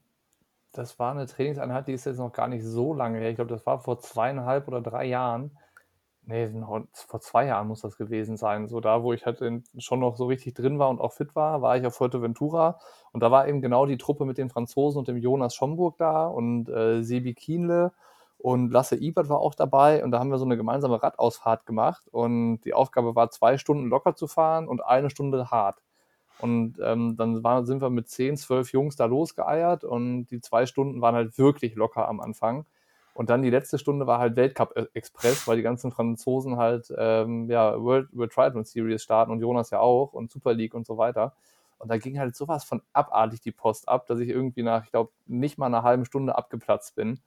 das war eine Trainingseinheit, die ist jetzt noch gar nicht so lange her. Ich glaube, das war vor zweieinhalb oder drei Jahren. Nee, vor zwei Jahren muss das gewesen sein. So da, wo ich halt schon noch so richtig drin war und auch fit war, war ich auf Fuerteventura. Und da war eben genau die Truppe mit den Franzosen und dem Jonas Schomburg da und äh, Sebi Kienle und Lasse Ibert war auch dabei und da haben wir so eine gemeinsame Radausfahrt gemacht und die Aufgabe war, zwei Stunden locker zu fahren und eine Stunde hart. Und ähm, dann war, sind wir mit zehn, zwölf Jungs da losgeeiert und die zwei Stunden waren halt wirklich locker am Anfang. Und dann die letzte Stunde war halt Weltcup-Express, weil die ganzen Franzosen halt ähm, ja, World, World Triathlon Series starten und Jonas ja auch und Super League und so weiter. Und da ging halt sowas von abartig die Post ab, dass ich irgendwie nach, ich glaube, nicht mal einer halben Stunde abgeplatzt bin.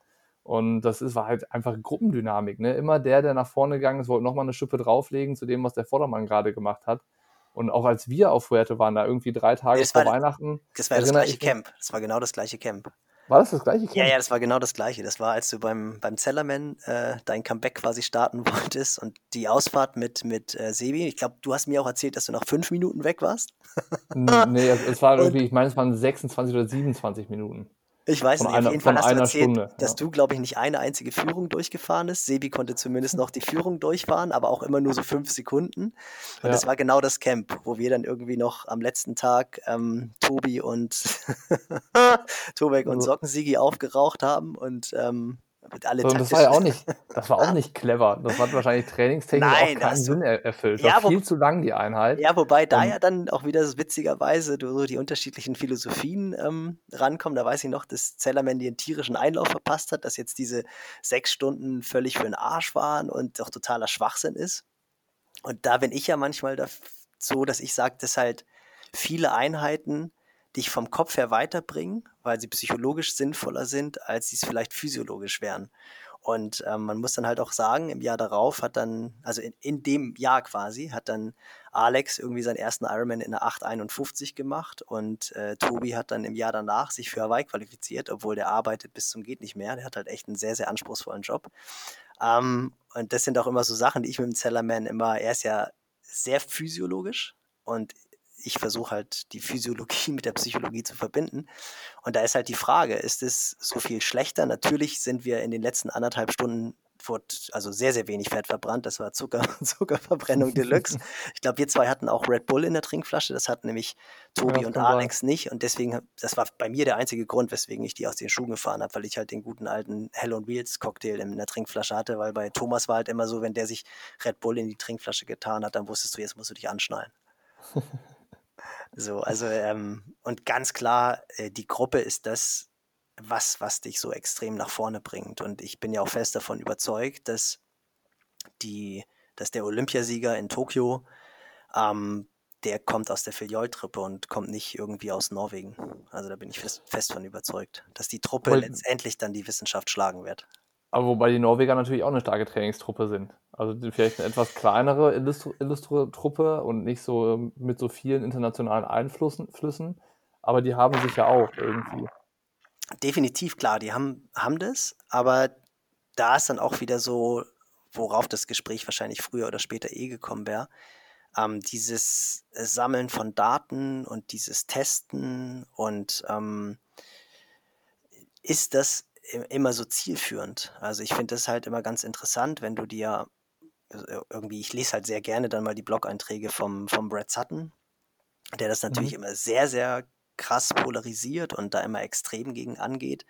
Und das ist, war halt einfach Gruppendynamik. Ne? Immer der, der nach vorne gegangen ist, wollte nochmal eine Schippe drauflegen zu dem, was der Vordermann gerade gemacht hat. Und auch als wir auf Fuerte waren, da irgendwie drei Tage das vor war, Weihnachten. Das war das gleiche Camp. Das war genau das gleiche Camp. War das das gleiche? Ja, ja, das war genau das gleiche. Das war, als du beim, beim Zellerman äh, dein Comeback quasi starten wolltest und die Ausfahrt mit, mit äh, Sebi. Ich glaube, du hast mir auch erzählt, dass du noch fünf Minuten weg warst. nee, es, es war irgendwie, ich meine, es waren 26 oder 27 Minuten. Ich weiß von nicht, einer, auf jeden Fall hast du erzählt, Stunde, dass ja. du, glaube ich, nicht eine einzige Führung durchgefahren ist. Sebi konnte zumindest noch die Führung durchfahren, aber auch immer nur so fünf Sekunden. Und ja. das war genau das Camp, wo wir dann irgendwie noch am letzten Tag ähm, Tobi und Tobek und Sockensigi aufgeraucht haben und ähm, alle so, das war ja auch nicht, das war auch nicht clever. Das hat wahrscheinlich trainingstechnisch Nein, auch keinen Sinn er erfüllt. Ja, war viel zu lang die Einheit. Ja, wobei da ja dann auch wieder witzigerweise so die unterschiedlichen Philosophien ähm, rankommen. Da weiß ich noch, dass Zellerman den tierischen Einlauf verpasst hat, dass jetzt diese sechs Stunden völlig für den Arsch waren und doch totaler Schwachsinn ist. Und da bin ich ja manchmal so, dass ich sage, dass halt viele Einheiten dich vom Kopf her weiterbringen, weil sie psychologisch sinnvoller sind, als sie es vielleicht physiologisch wären. Und ähm, man muss dann halt auch sagen, im Jahr darauf hat dann, also in, in dem Jahr quasi, hat dann Alex irgendwie seinen ersten Ironman in der 851 gemacht und äh, Tobi hat dann im Jahr danach sich für Hawaii qualifiziert, obwohl der arbeitet bis zum geht nicht mehr. Der hat halt echt einen sehr, sehr anspruchsvollen Job. Ähm, und das sind auch immer so Sachen, die ich mit dem Zellerman immer, er ist ja sehr physiologisch und ich versuche halt die Physiologie mit der Psychologie zu verbinden. Und da ist halt die Frage, ist es so viel schlechter? Natürlich sind wir in den letzten anderthalb Stunden also sehr, sehr wenig Fett verbrannt. Das war Zucker, Zuckerverbrennung Deluxe. Ich glaube, wir zwei hatten auch Red Bull in der Trinkflasche. Das hatten nämlich Tobi ja, und Alex sein. nicht. Und deswegen, das war bei mir der einzige Grund, weswegen ich die aus den Schuhen gefahren habe, weil ich halt den guten alten Hell on Wheels Cocktail in der Trinkflasche hatte. Weil bei Thomas war halt immer so, wenn der sich Red Bull in die Trinkflasche getan hat, dann wusstest du, jetzt musst du dich anschnallen. So, also, ähm, und ganz klar, äh, die Gruppe ist das, was, was dich so extrem nach vorne bringt. Und ich bin ja auch fest davon überzeugt, dass die, dass der Olympiasieger in Tokio, ähm, der kommt aus der Filiol-Truppe und kommt nicht irgendwie aus Norwegen. Also da bin ich fest, fest von überzeugt, dass die Truppe und, letztendlich dann die Wissenschaft schlagen wird. Aber wobei die Norweger natürlich auch eine starke Trainingstruppe sind. Also vielleicht eine etwas kleinere Illustro-Truppe und nicht so mit so vielen internationalen Einflüssen. Aber die haben sich ja auch irgendwie. Definitiv, klar, die haben, haben das. Aber da ist dann auch wieder so, worauf das Gespräch wahrscheinlich früher oder später eh gekommen wäre. Ähm, dieses Sammeln von Daten und dieses Testen und ähm, ist das immer so zielführend? Also ich finde das halt immer ganz interessant, wenn du dir also irgendwie, ich lese halt sehr gerne dann mal die Blog-Einträge vom, vom Brad Sutton, der das natürlich mhm. immer sehr, sehr krass polarisiert und da immer extrem gegen angeht.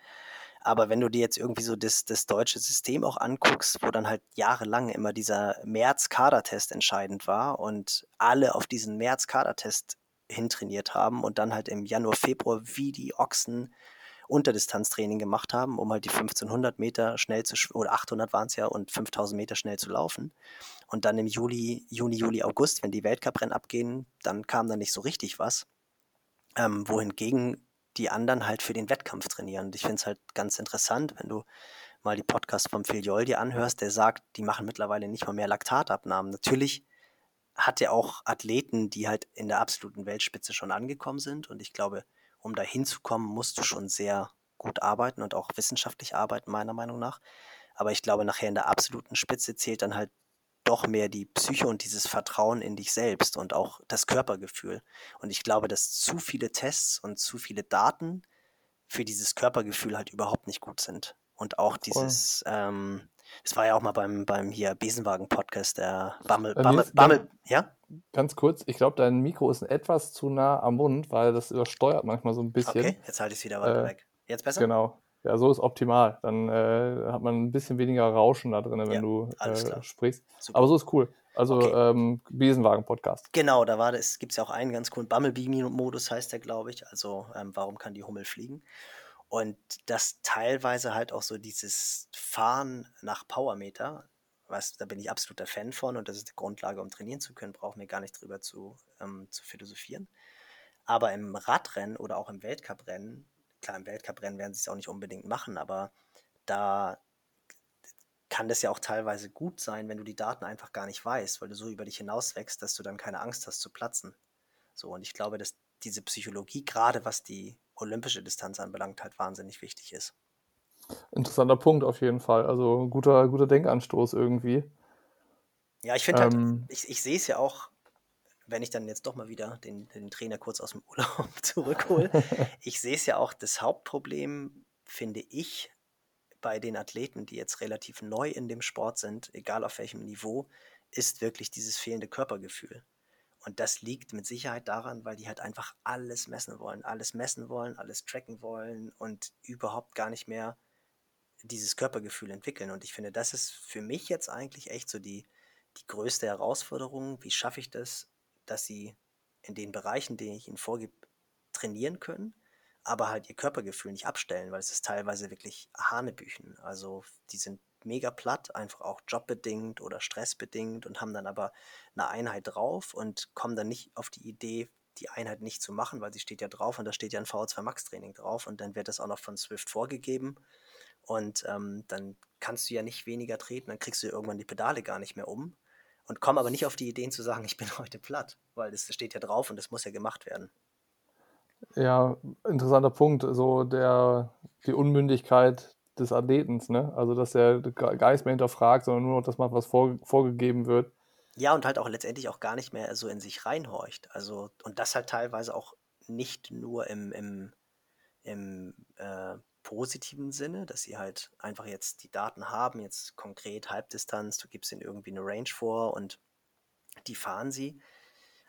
Aber wenn du dir jetzt irgendwie so das, das deutsche System auch anguckst, wo dann halt jahrelang immer dieser März-Kadertest entscheidend war und alle auf diesen März-Kadertest hintrainiert haben und dann halt im Januar, Februar wie die Ochsen Unterdistanztraining gemacht haben, um halt die 1500 Meter schnell zu, oder 800 waren es ja, und 5000 Meter schnell zu laufen. Und dann im Juli, Juni, Juli, August, wenn die Weltcuprennen abgehen, dann kam da nicht so richtig was. Ähm, wohingegen die anderen halt für den Wettkampf trainieren. Und ich finde es halt ganz interessant, wenn du mal die Podcasts vom Phil Joll dir anhörst, der sagt, die machen mittlerweile nicht mal mehr Laktatabnahmen. Natürlich hat er auch Athleten, die halt in der absoluten Weltspitze schon angekommen sind. Und ich glaube, um da hinzukommen, musst du schon sehr gut arbeiten und auch wissenschaftlich arbeiten, meiner Meinung nach. Aber ich glaube, nachher in der absoluten Spitze zählt dann halt doch mehr die Psyche und dieses Vertrauen in dich selbst und auch das Körpergefühl. Und ich glaube, dass zu viele Tests und zu viele Daten für dieses Körpergefühl halt überhaupt nicht gut sind. Und auch dieses, ähm, das war ja auch mal beim, beim hier Besenwagen-Podcast, der Bammel, Bammel, Bammel, ja? Ganz kurz, ich glaube, dein Mikro ist etwas zu nah am Mund, weil das übersteuert manchmal so ein bisschen. Okay, jetzt halte ich es wieder weiter Äh, weg. Jetzt besser? genau. Ja, so ist optimal. Dann äh, hat man ein bisschen weniger Rauschen da drin, Ja, wenn du alles äh, sprichst. Super. Aber so ist cool. Also Okay. ähm, Besenwagen-Podcast. Genau, da war das, gibt es ja auch einen ganz coolen Bumblebee-Modus, heißt der, glaube ich. Also, ähm, warum kann die Hummel fliegen? Und das teilweise halt auch so dieses Fahren nach Powermeter, was, da bin ich absoluter Fan von und das ist die Grundlage, um trainieren zu können, brauchen wir gar nicht drüber zu, ähm, zu philosophieren. Aber im Radrennen oder auch im Weltcuprennen, klar, im Weltcuprennen werden sie es auch nicht unbedingt machen, aber da kann das ja auch teilweise gut sein, wenn du die Daten einfach gar nicht weißt, weil du so über dich hinauswächst, dass du dann keine Angst hast zu platzen. So, und ich glaube, dass diese Psychologie, gerade was die olympische Distanz anbelangt, halt wahnsinnig wichtig ist. Interessanter Punkt auf jeden Fall. Also guter, guter Denkanstoß irgendwie. Ja, ich finde halt, Ähm, ich, ich sehe es ja auch, wenn ich dann jetzt doch mal wieder den, den Trainer kurz aus dem Urlaub zurückhole, ich sehe es ja auch, das Hauptproblem, finde ich, bei den Athleten, die jetzt relativ neu in dem Sport sind, egal auf welchem Niveau, ist wirklich dieses fehlende Körpergefühl. Und das liegt mit Sicherheit daran, weil die halt einfach alles messen wollen, alles messen wollen, alles tracken wollen und überhaupt gar nicht mehr dieses Körpergefühl entwickeln. Und ich finde, das ist für mich jetzt eigentlich echt so die, die größte Herausforderung. Wie schaffe ich das, dass sie in den Bereichen, die ich ihnen vorgebe, trainieren können, aber halt ihr Körpergefühl nicht abstellen, weil es ist teilweise wirklich Hanebüchen. Also die sind mega platt, einfach auch jobbedingt oder stressbedingt und haben dann aber eine Einheit drauf und kommen dann nicht auf die Idee, die Einheit nicht zu machen, weil sie steht ja drauf und da steht ja ein VO2 Max Training drauf und dann wird das auch noch von Swift vorgegeben und ähm, dann kannst du ja nicht weniger treten, dann kriegst du irgendwann die Pedale gar nicht mehr um und komm aber nicht auf die Ideen zu sagen, ich bin heute platt, weil das steht ja drauf und das muss ja gemacht werden. ja, interessanter Punkt. So der, die Unmündigkeit des Athletens, ne? Also dass er gar nichts mehr hinterfragt, sondern nur noch das macht, was vor, vorgegeben wird. Ja, und halt auch letztendlich auch gar nicht mehr so in sich reinhorcht. Also, und das halt teilweise auch nicht nur im, im, im äh, positiven Sinne, dass sie halt einfach jetzt die Daten haben, jetzt konkret Halbdistanz, du gibst ihnen irgendwie eine Range vor und die fahren sie.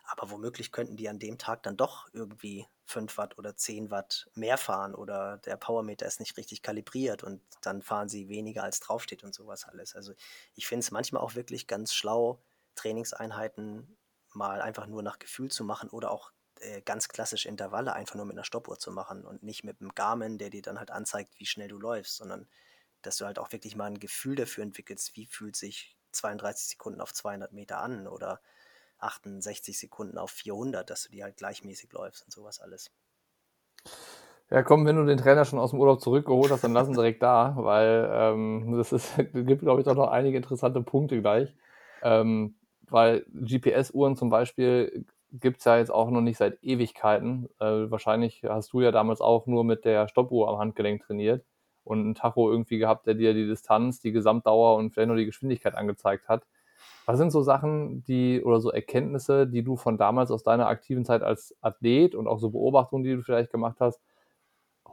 Aber womöglich könnten die an dem Tag dann doch irgendwie 5 Watt oder 10 Watt mehr fahren oder der Powermeter ist nicht richtig kalibriert und dann fahren sie weniger als draufsteht und sowas alles. Also ich finde es manchmal auch wirklich ganz schlau, Trainingseinheiten mal einfach nur nach Gefühl zu machen oder auch äh, ganz klassische Intervalle einfach nur mit einer Stoppuhr zu machen und nicht mit einem Garmin, der dir dann halt anzeigt, wie schnell du läufst, sondern dass du halt auch wirklich mal ein Gefühl dafür entwickelst, wie fühlt sich 32 Sekunden auf 200 Meter an oder 68 Sekunden auf 400, dass du die halt gleichmäßig läufst und sowas alles. Ja, komm, wenn du den Trainer schon aus dem Urlaub zurückgeholt hast, dann lass ihn direkt da, weil ähm, das ist, gibt, glaube ich, auch noch einige interessante Punkte gleich. Ähm, weil GPS-Uhren zum Beispiel gibt es ja jetzt auch noch nicht seit Ewigkeiten. Äh, wahrscheinlich hast du ja damals auch nur mit der Stoppuhr am Handgelenk trainiert und einen Tacho irgendwie gehabt, der dir die Distanz, die Gesamtdauer und vielleicht nur die Geschwindigkeit angezeigt hat. Was sind so Sachen, die oder so Erkenntnisse, die du von damals aus deiner aktiven Zeit als Athlet und auch so Beobachtungen, die du vielleicht gemacht hast,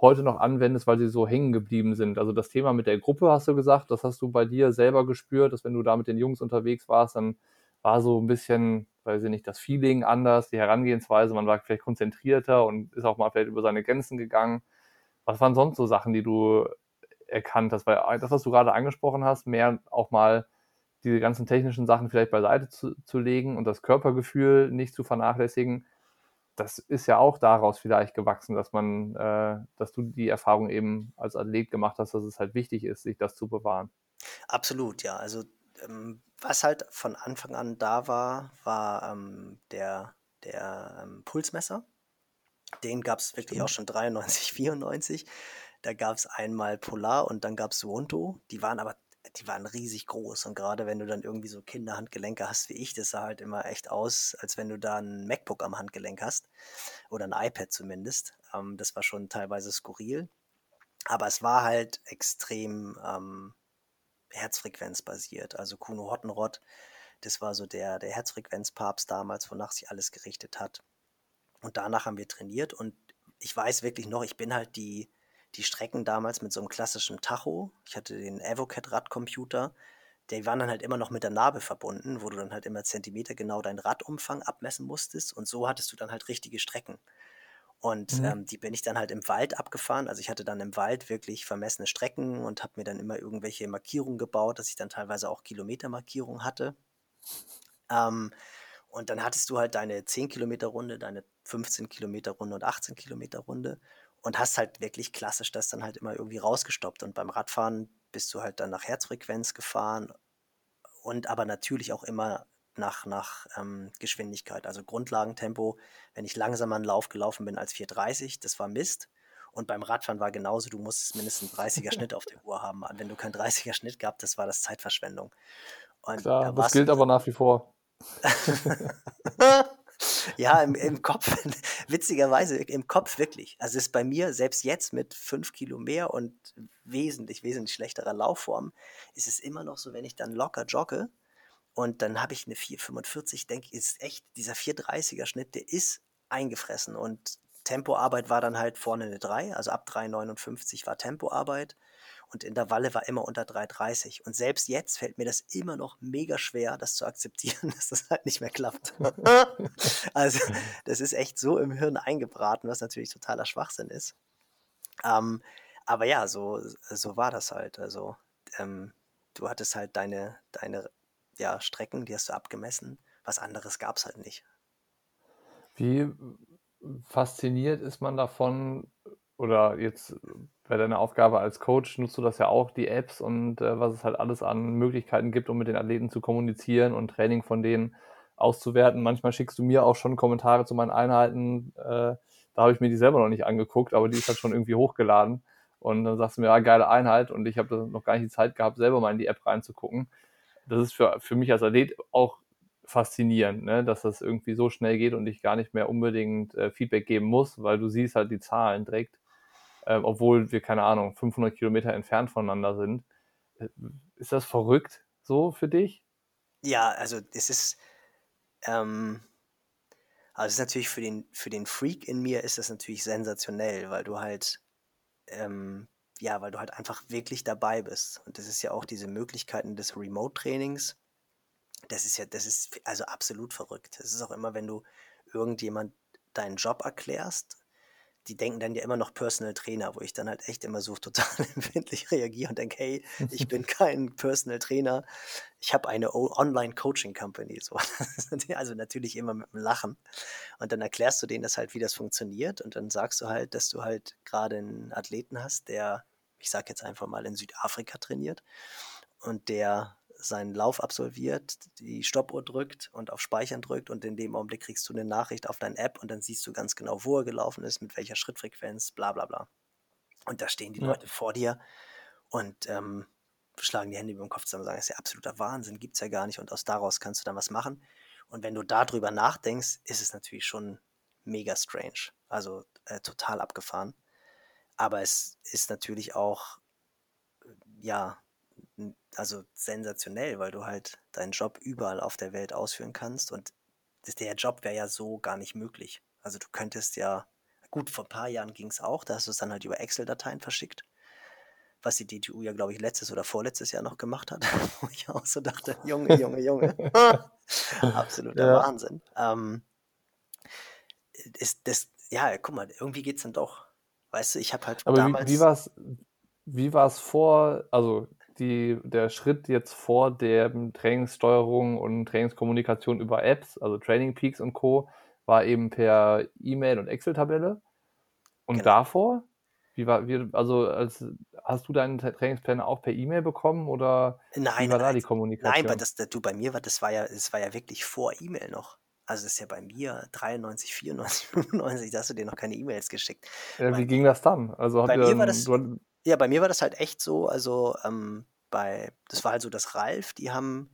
heute noch anwendest, weil sie so hängen geblieben sind? Also das Thema mit der Gruppe hast du gesagt, das hast du bei dir selber gespürt, dass wenn du da mit den Jungs unterwegs warst, dann war so ein bisschen, weiß ich nicht, das Feeling anders, die Herangehensweise, man war vielleicht konzentrierter und ist auch mal vielleicht über seine Grenzen gegangen. Was waren sonst so Sachen, die du erkannt hast? Weil das, was du gerade angesprochen hast, mehr auch mal diese ganzen technischen Sachen vielleicht beiseite zu, zu legen und das Körpergefühl nicht zu vernachlässigen, das ist ja auch daraus vielleicht gewachsen, dass man, äh, dass du die Erfahrung eben als Athlet gemacht hast, dass es halt wichtig ist, sich das zu bewahren. Absolut, ja. Also ähm, was halt von Anfang an da war, war ähm, der, der ähm, Pulsmesser. Den gab es wirklich auch schon 93, 94. Da gab es einmal Polar und dann gab es Suunto. Die waren aber die waren riesig groß. Und gerade wenn du dann irgendwie so Kinderhandgelenke hast wie ich, das sah halt immer echt aus, als wenn du da ein MacBook am Handgelenk hast. Oder ein iPad zumindest. Ähm, das war schon teilweise skurril. Aber es war halt extrem ähm, herzfrequenzbasiert. Also Kuno Hottenrott, das war so der, der Herzfrequenzpapst damals, wonach sich alles gerichtet hat. Und danach haben wir trainiert und ich weiß wirklich noch, ich bin halt die, die Strecken damals mit so einem klassischen Tacho. Ich hatte den Avocat-Radcomputer. Die waren dann halt immer noch mit der Narbe verbunden, wo du dann halt immer Zentimeter genau deinen Radumfang abmessen musstest. Und so hattest du dann halt richtige Strecken. Und mhm. ähm, die bin ich dann halt im Wald abgefahren. Also ich hatte dann im Wald wirklich vermessene Strecken und habe mir dann immer irgendwelche Markierungen gebaut, dass ich dann teilweise auch Kilometermarkierungen hatte. Ähm, und dann hattest du halt deine 10 Kilometer Runde, deine 15 Kilometer Runde und 18 Kilometer Runde und hast halt wirklich klassisch das dann halt immer irgendwie rausgestoppt. Und beim Radfahren bist du halt dann nach Herzfrequenz gefahren und aber natürlich auch immer nach, nach ähm, Geschwindigkeit. Also Grundlagentempo, wenn ich langsamer einen Lauf gelaufen bin als 4,30, das war Mist. Und beim Radfahren war genauso, du musstest mindestens einen 30er Schnitt auf der Uhr haben. Wenn du keinen 30er Schnitt gehabt, das war das Zeitverschwendung. Und Klar, da das gilt aber nach wie vor. ja, im, im Kopf, witzigerweise, im Kopf wirklich. Also ist bei mir, selbst jetzt mit fünf Kilo mehr und wesentlich, wesentlich schlechterer Laufform, ist es immer noch so, wenn ich dann locker jogge und dann habe ich eine 4,45, denke ich, ist echt, dieser 4,30er Schnitt, der ist eingefressen und Tempoarbeit war dann halt vorne eine 3, also ab 3,59 war Tempoarbeit und in der Walle war immer unter 3,30. Und selbst jetzt fällt mir das immer noch mega schwer, das zu akzeptieren, dass das halt nicht mehr klappt. also, das ist echt so im Hirn eingebraten, was natürlich totaler Schwachsinn ist. Ähm, aber ja, so, so war das halt. Also, ähm, du hattest halt deine, deine ja, Strecken, die hast du abgemessen. Was anderes gab es halt nicht. Wie fasziniert ist man davon, oder jetzt bei deiner Aufgabe als Coach nutzt du das ja auch, die Apps und äh, was es halt alles an Möglichkeiten gibt, um mit den Athleten zu kommunizieren und Training von denen auszuwerten. Manchmal schickst du mir auch schon Kommentare zu meinen Einheiten. Äh, da habe ich mir die selber noch nicht angeguckt, aber die ist halt schon irgendwie hochgeladen. Und dann sagst du mir, ja, geile Einheit. Und ich habe noch gar nicht die Zeit gehabt, selber mal in die App reinzugucken. Das ist für, für mich als Athlet auch faszinierend, ne? dass das irgendwie so schnell geht und ich gar nicht mehr unbedingt äh, Feedback geben muss, weil du siehst halt die Zahlen direkt äh, obwohl wir, keine Ahnung, 500 Kilometer entfernt voneinander sind. Äh, ist das verrückt so für dich? Ja, also es ist, ähm, also es ist natürlich für den, für den Freak in mir ist das natürlich sensationell, weil du halt, ähm, ja, weil du halt einfach wirklich dabei bist. Und das ist ja auch diese Möglichkeiten des Remote-Trainings. Das ist ja, das ist also absolut verrückt. Das ist auch immer, wenn du irgendjemand deinen Job erklärst die denken dann ja immer noch Personal Trainer, wo ich dann halt echt immer so total empfindlich reagiere und denke, hey, ich bin kein Personal Trainer, ich habe eine Online-Coaching-Company. So. also natürlich immer mit dem Lachen. Und dann erklärst du denen das halt, wie das funktioniert und dann sagst du halt, dass du halt gerade einen Athleten hast, der, ich sag jetzt einfach mal, in Südafrika trainiert und der seinen Lauf absolviert, die Stoppuhr drückt und auf Speichern drückt und in dem Augenblick kriegst du eine Nachricht auf deine App und dann siehst du ganz genau, wo er gelaufen ist, mit welcher Schrittfrequenz, bla bla bla. Und da stehen die ja. Leute vor dir und ähm, schlagen die Hände über den Kopf zusammen und sagen, das ist ja absoluter Wahnsinn, gibt es ja gar nicht und aus daraus kannst du dann was machen. Und wenn du darüber nachdenkst, ist es natürlich schon mega strange, also äh, total abgefahren. Aber es ist natürlich auch, ja, also sensationell, weil du halt deinen Job überall auf der Welt ausführen kannst und der Job wäre ja so gar nicht möglich. Also du könntest ja, Gut, vor ein paar Jahren ging es auch, da hast du es dann halt über Excel-Dateien verschickt, was die DTU ja, glaube ich, letztes oder vorletztes Jahr noch gemacht hat, wo ich auch so dachte, Junge, Junge, Junge, absoluter Ja. Wahnsinn. Ähm, ist das, ja, guck mal, irgendwie geht es dann doch. Weißt du, ich habe halt Aber wie, damals. wie war es wie war's vor, also die, der Schritt jetzt vor der Trainingssteuerung und Trainingskommunikation über Apps, also Training Peaks und Co., war eben per E-Mail und Excel-Tabelle. Und Genau. davor, wie war, wie, also als, hast du deine Tra- Trainingspläne auch per E-Mail bekommen oder Nein, wie war da nein, die nein, Kommunikation? weil das, das, du bei mir war, das war ja, das war ja wirklich vor E-Mail noch. Also das ist ja bei mir 93, 94, 95, da hast du dir noch keine E-Mails geschickt. Ja, wie ging das dann? Also bei mir war das, du, ja, bei mir war das halt echt so, also ähm, bei, das war halt so, dass Ralf, die haben,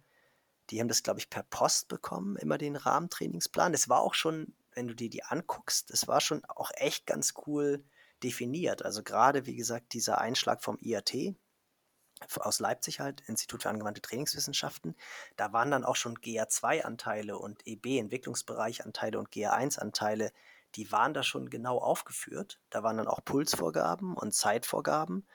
die haben das, glaube ich, per Post bekommen, immer den Rahmentrainingsplan. Das war auch schon, wenn du dir die anguckst, das war schon auch echt ganz cool definiert. Also gerade, wie gesagt, dieser Einschlag vom IAT, aus Leipzig halt, Institut für angewandte Trainingswissenschaften, da waren dann auch schon GA2-Anteile und EB-Entwicklungsbereich-Anteile und GA1-Anteile, die waren da schon genau aufgeführt. Da waren dann auch Pulsvorgaben und Zeitvorgaben.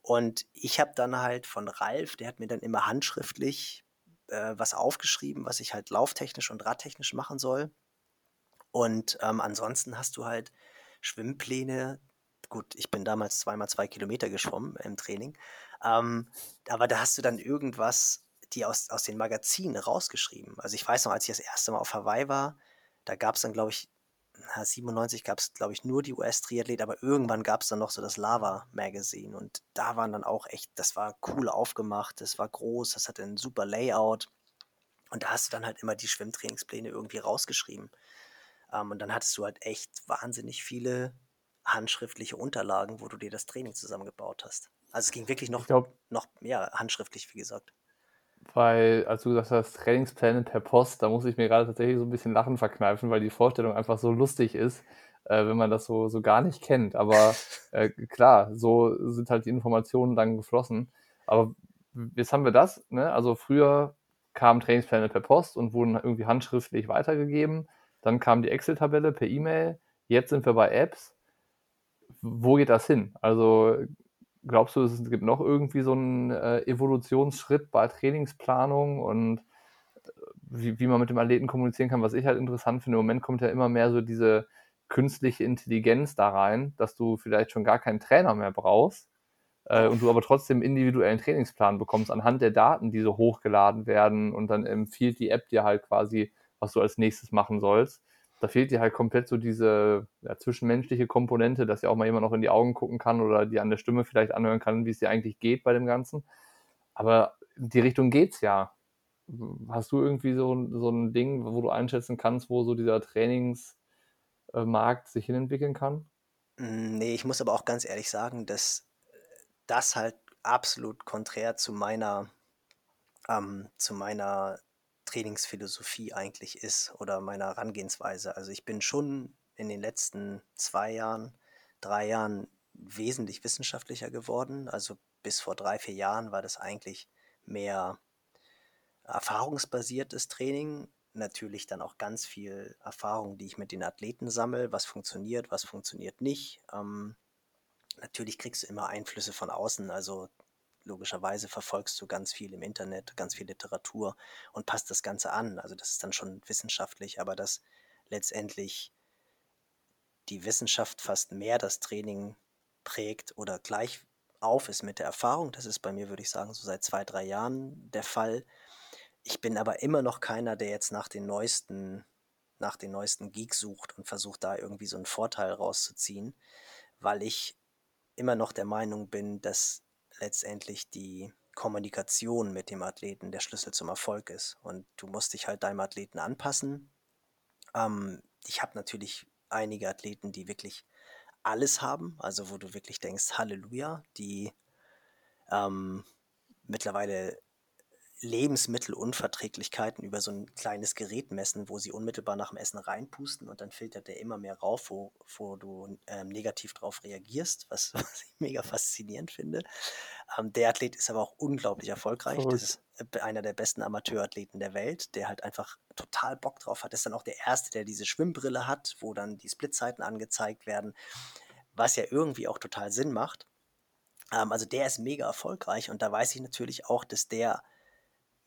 Und ich habe dann halt von Ralf, der hat mir dann immer handschriftlich äh, was aufgeschrieben, was ich halt lauftechnisch und radtechnisch machen soll. Und ähm, ansonsten hast du halt Schwimmpläne. Gut, ich bin damals zweimal zwei Kilometer geschwommen im Training. Ähm, aber da hast du dann irgendwas, die aus, aus den Magazinen rausgeschrieben. Also ich weiß noch, als ich das erste Mal auf Hawaii war, da gab es dann, glaube ich, na, 97 gab es, glaube ich, nur die US-Triathlet, aber irgendwann gab es dann noch so das Lava-Magazin und da waren dann auch echt, das war cool aufgemacht, das war groß, das hatte ein super Layout und da hast du dann halt immer die Schwimmtrainingspläne irgendwie rausgeschrieben. Ähm, und dann hattest du halt echt wahnsinnig viele handschriftliche Unterlagen, wo du dir das Training zusammengebaut hast. Also es ging wirklich ich noch, glaube, noch ja, handschriftlich, wie gesagt. Weil, als du gesagt hast, Trainingspläne per Post, da muss ich mir gerade tatsächlich so ein bisschen Lachen verkneifen, weil die Vorstellung einfach so lustig ist, äh, wenn man das so, so gar nicht kennt. Aber äh, klar, so sind halt die Informationen dann geflossen. Aber jetzt haben wir das, ne? Also früher kamen Trainingspläne per Post und wurden irgendwie handschriftlich weitergegeben. Dann kam die Excel-Tabelle per E-Mail. Jetzt sind wir bei Apps. Wo geht das hin? Also glaubst du, es gibt noch irgendwie so einen äh, Evolutionsschritt bei Trainingsplanung und äh, wie, wie man mit dem Athleten kommunizieren kann? Was ich halt interessant finde, im Moment kommt ja immer mehr so diese künstliche Intelligenz da rein, dass du vielleicht schon gar keinen Trainer mehr brauchst äh, und du aber trotzdem individuellen Trainingsplan bekommst anhand der Daten, die so hochgeladen werden und dann empfiehlt die App dir halt quasi, was du als nächstes machen sollst. Da fehlt dir halt komplett so diese ja, zwischenmenschliche Komponente, dass dir auch mal jemand noch in die Augen gucken kann oder dir an der Stimme vielleicht anhören kann, wie es dir eigentlich geht bei dem Ganzen. Aber in die Richtung geht's ja. Hast du irgendwie so, so ein Ding, wo du einschätzen kannst, wo so dieser Trainingsmarkt sich hinentwickeln kann? Mm, Nee, ich muss aber auch ganz ehrlich sagen, dass das halt absolut konträr zu meiner, ähm, zu meiner Trainingsphilosophie eigentlich ist oder meiner Herangehensweise. Also ich bin schon in den letzten zwei Jahren, drei Jahren wesentlich wissenschaftlicher geworden. Also bis vor drei, vier Jahren war das eigentlich mehr erfahrungsbasiertes Training. Natürlich dann auch ganz viel Erfahrung, die ich mit den Athleten sammle, was funktioniert, was funktioniert nicht. Ähm, natürlich kriegst du immer Einflüsse von außen, also logischerweise verfolgst du ganz viel im Internet, ganz viel Literatur und passt das Ganze an. Also das ist dann schon wissenschaftlich, aber dass letztendlich die Wissenschaft fast mehr das Training prägt oder gleich auf ist mit der Erfahrung. Das ist bei mir, würde ich sagen, so seit zwei, drei Jahren der Fall. Ich bin aber immer noch keiner, der jetzt nach den neuesten, nach den neuesten Geeks sucht und versucht, da irgendwie so einen Vorteil rauszuziehen, weil ich immer noch der Meinung bin, dass letztendlich die Kommunikation mit dem Athleten der Schlüssel zum Erfolg ist. Und du musst dich halt deinem Athleten anpassen. Ähm, ich habe natürlich einige Athleten, die wirklich alles haben, also wo du wirklich denkst, Halleluja, die ähm, mittlerweile Lebensmittelunverträglichkeiten über so ein kleines Gerät messen, wo sie unmittelbar nach dem Essen reinpusten und dann filtert der immer mehr rauf, wo, wo du ähm, negativ drauf reagierst, was, was ich mega faszinierend finde. Ähm, der Athlet ist aber auch unglaublich erfolgreich. Das ist äh, einer der besten Amateurathleten der Welt, der halt einfach total Bock drauf hat. Das ist dann auch der Erste, der diese Schwimmbrille hat, wo dann die Splitzeiten angezeigt werden, was ja irgendwie auch total Sinn macht. Ähm, also der ist mega erfolgreich und da weiß ich natürlich auch, dass der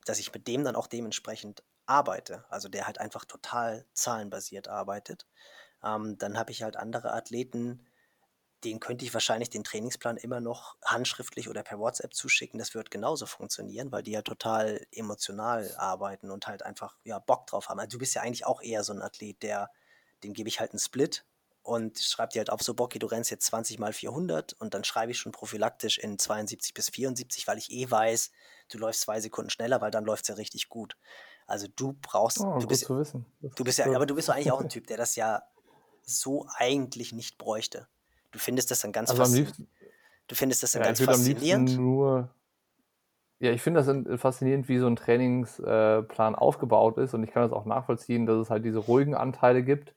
dass ich mit dem dann auch dementsprechend arbeite. Also der halt einfach total zahlenbasiert arbeitet. Ähm, dann habe ich halt andere Athleten, denen könnte ich wahrscheinlich den Trainingsplan immer noch handschriftlich oder per WhatsApp zuschicken. Das wird genauso funktionieren, weil die ja total emotional arbeiten und halt einfach ja, Bock drauf haben. Also du bist ja eigentlich auch eher so ein Athlet, der, dem gebe ich halt einen Split und schreibe dir halt auf, so Bocky, du rennst jetzt 20 mal 400 und dann schreibe ich schon prophylaktisch in 72 bis 74, weil ich eh weiß, du läufst zwei Sekunden schneller, weil dann läuft es ja richtig gut. Also du brauchst, Oh, du bist, zu wissen. Das du bist ist ja, aber du bist doch eigentlich auch ein Typ, der das ja so eigentlich nicht bräuchte. Du findest das dann ganz Also faszinierend. Du findest das dann ja, ganz ich faszinierend. nur, ja, ich finde das in- faszinierend, wie so ein Trainingsplan aufgebaut ist und ich kann das auch nachvollziehen, dass es halt diese ruhigen Anteile gibt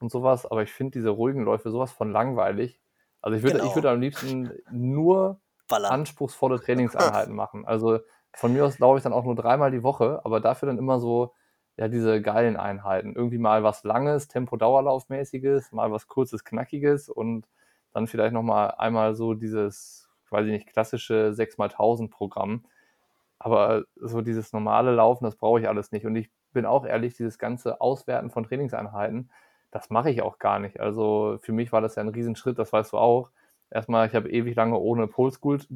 und sowas, aber ich finde diese ruhigen Läufe sowas von langweilig. Also ich würde, ich Genau. würde am liebsten nur Ballern. anspruchsvolle Trainingseinheiten machen. Also von mir aus laufe ich dann auch nur dreimal die Woche, aber dafür dann immer so, ja, diese geilen Einheiten. Irgendwie mal was Langes, Tempo-Dauerlaufmäßiges, mal was Kurzes, Knackiges und dann vielleicht nochmal einmal so dieses, weiß ich nicht, klassische 6x1000 Programm. Aber so dieses normale Laufen, das brauche ich alles nicht. Und ich bin auch ehrlich, dieses ganze Auswerten von Trainingseinheiten, das mache ich auch gar nicht. Also für mich war das ja ein Riesenschritt, das weißt du auch. Erstmal, ich habe ewig lange ohne Pulsgurt,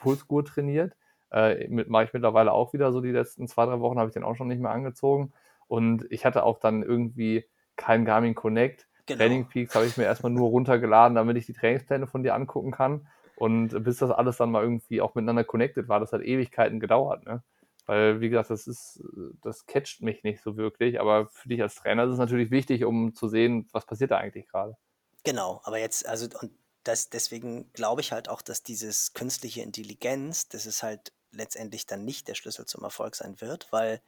Pulsgurt trainiert. Äh, mit, mache ich mittlerweile auch wieder so die letzten zwei, drei Wochen habe ich den auch schon nicht mehr angezogen. Und ich hatte auch dann irgendwie kein Garmin Connect. Genau. Training Peaks habe ich mir erstmal nur runtergeladen, damit ich die Trainingspläne von dir angucken kann. Und bis das alles dann mal irgendwie auch miteinander connected war, das hat Ewigkeiten gedauert, ne? Weil, wie gesagt, das ist, das catcht mich nicht so wirklich, aber für dich als Trainer ist es natürlich wichtig, um zu sehen, was passiert da eigentlich gerade. Genau, aber jetzt, also, und das, deswegen glaube ich halt auch, dass dieses künstliche Intelligenz, das ist halt letztendlich dann nicht der Schlüssel zum Erfolg sein wird, weil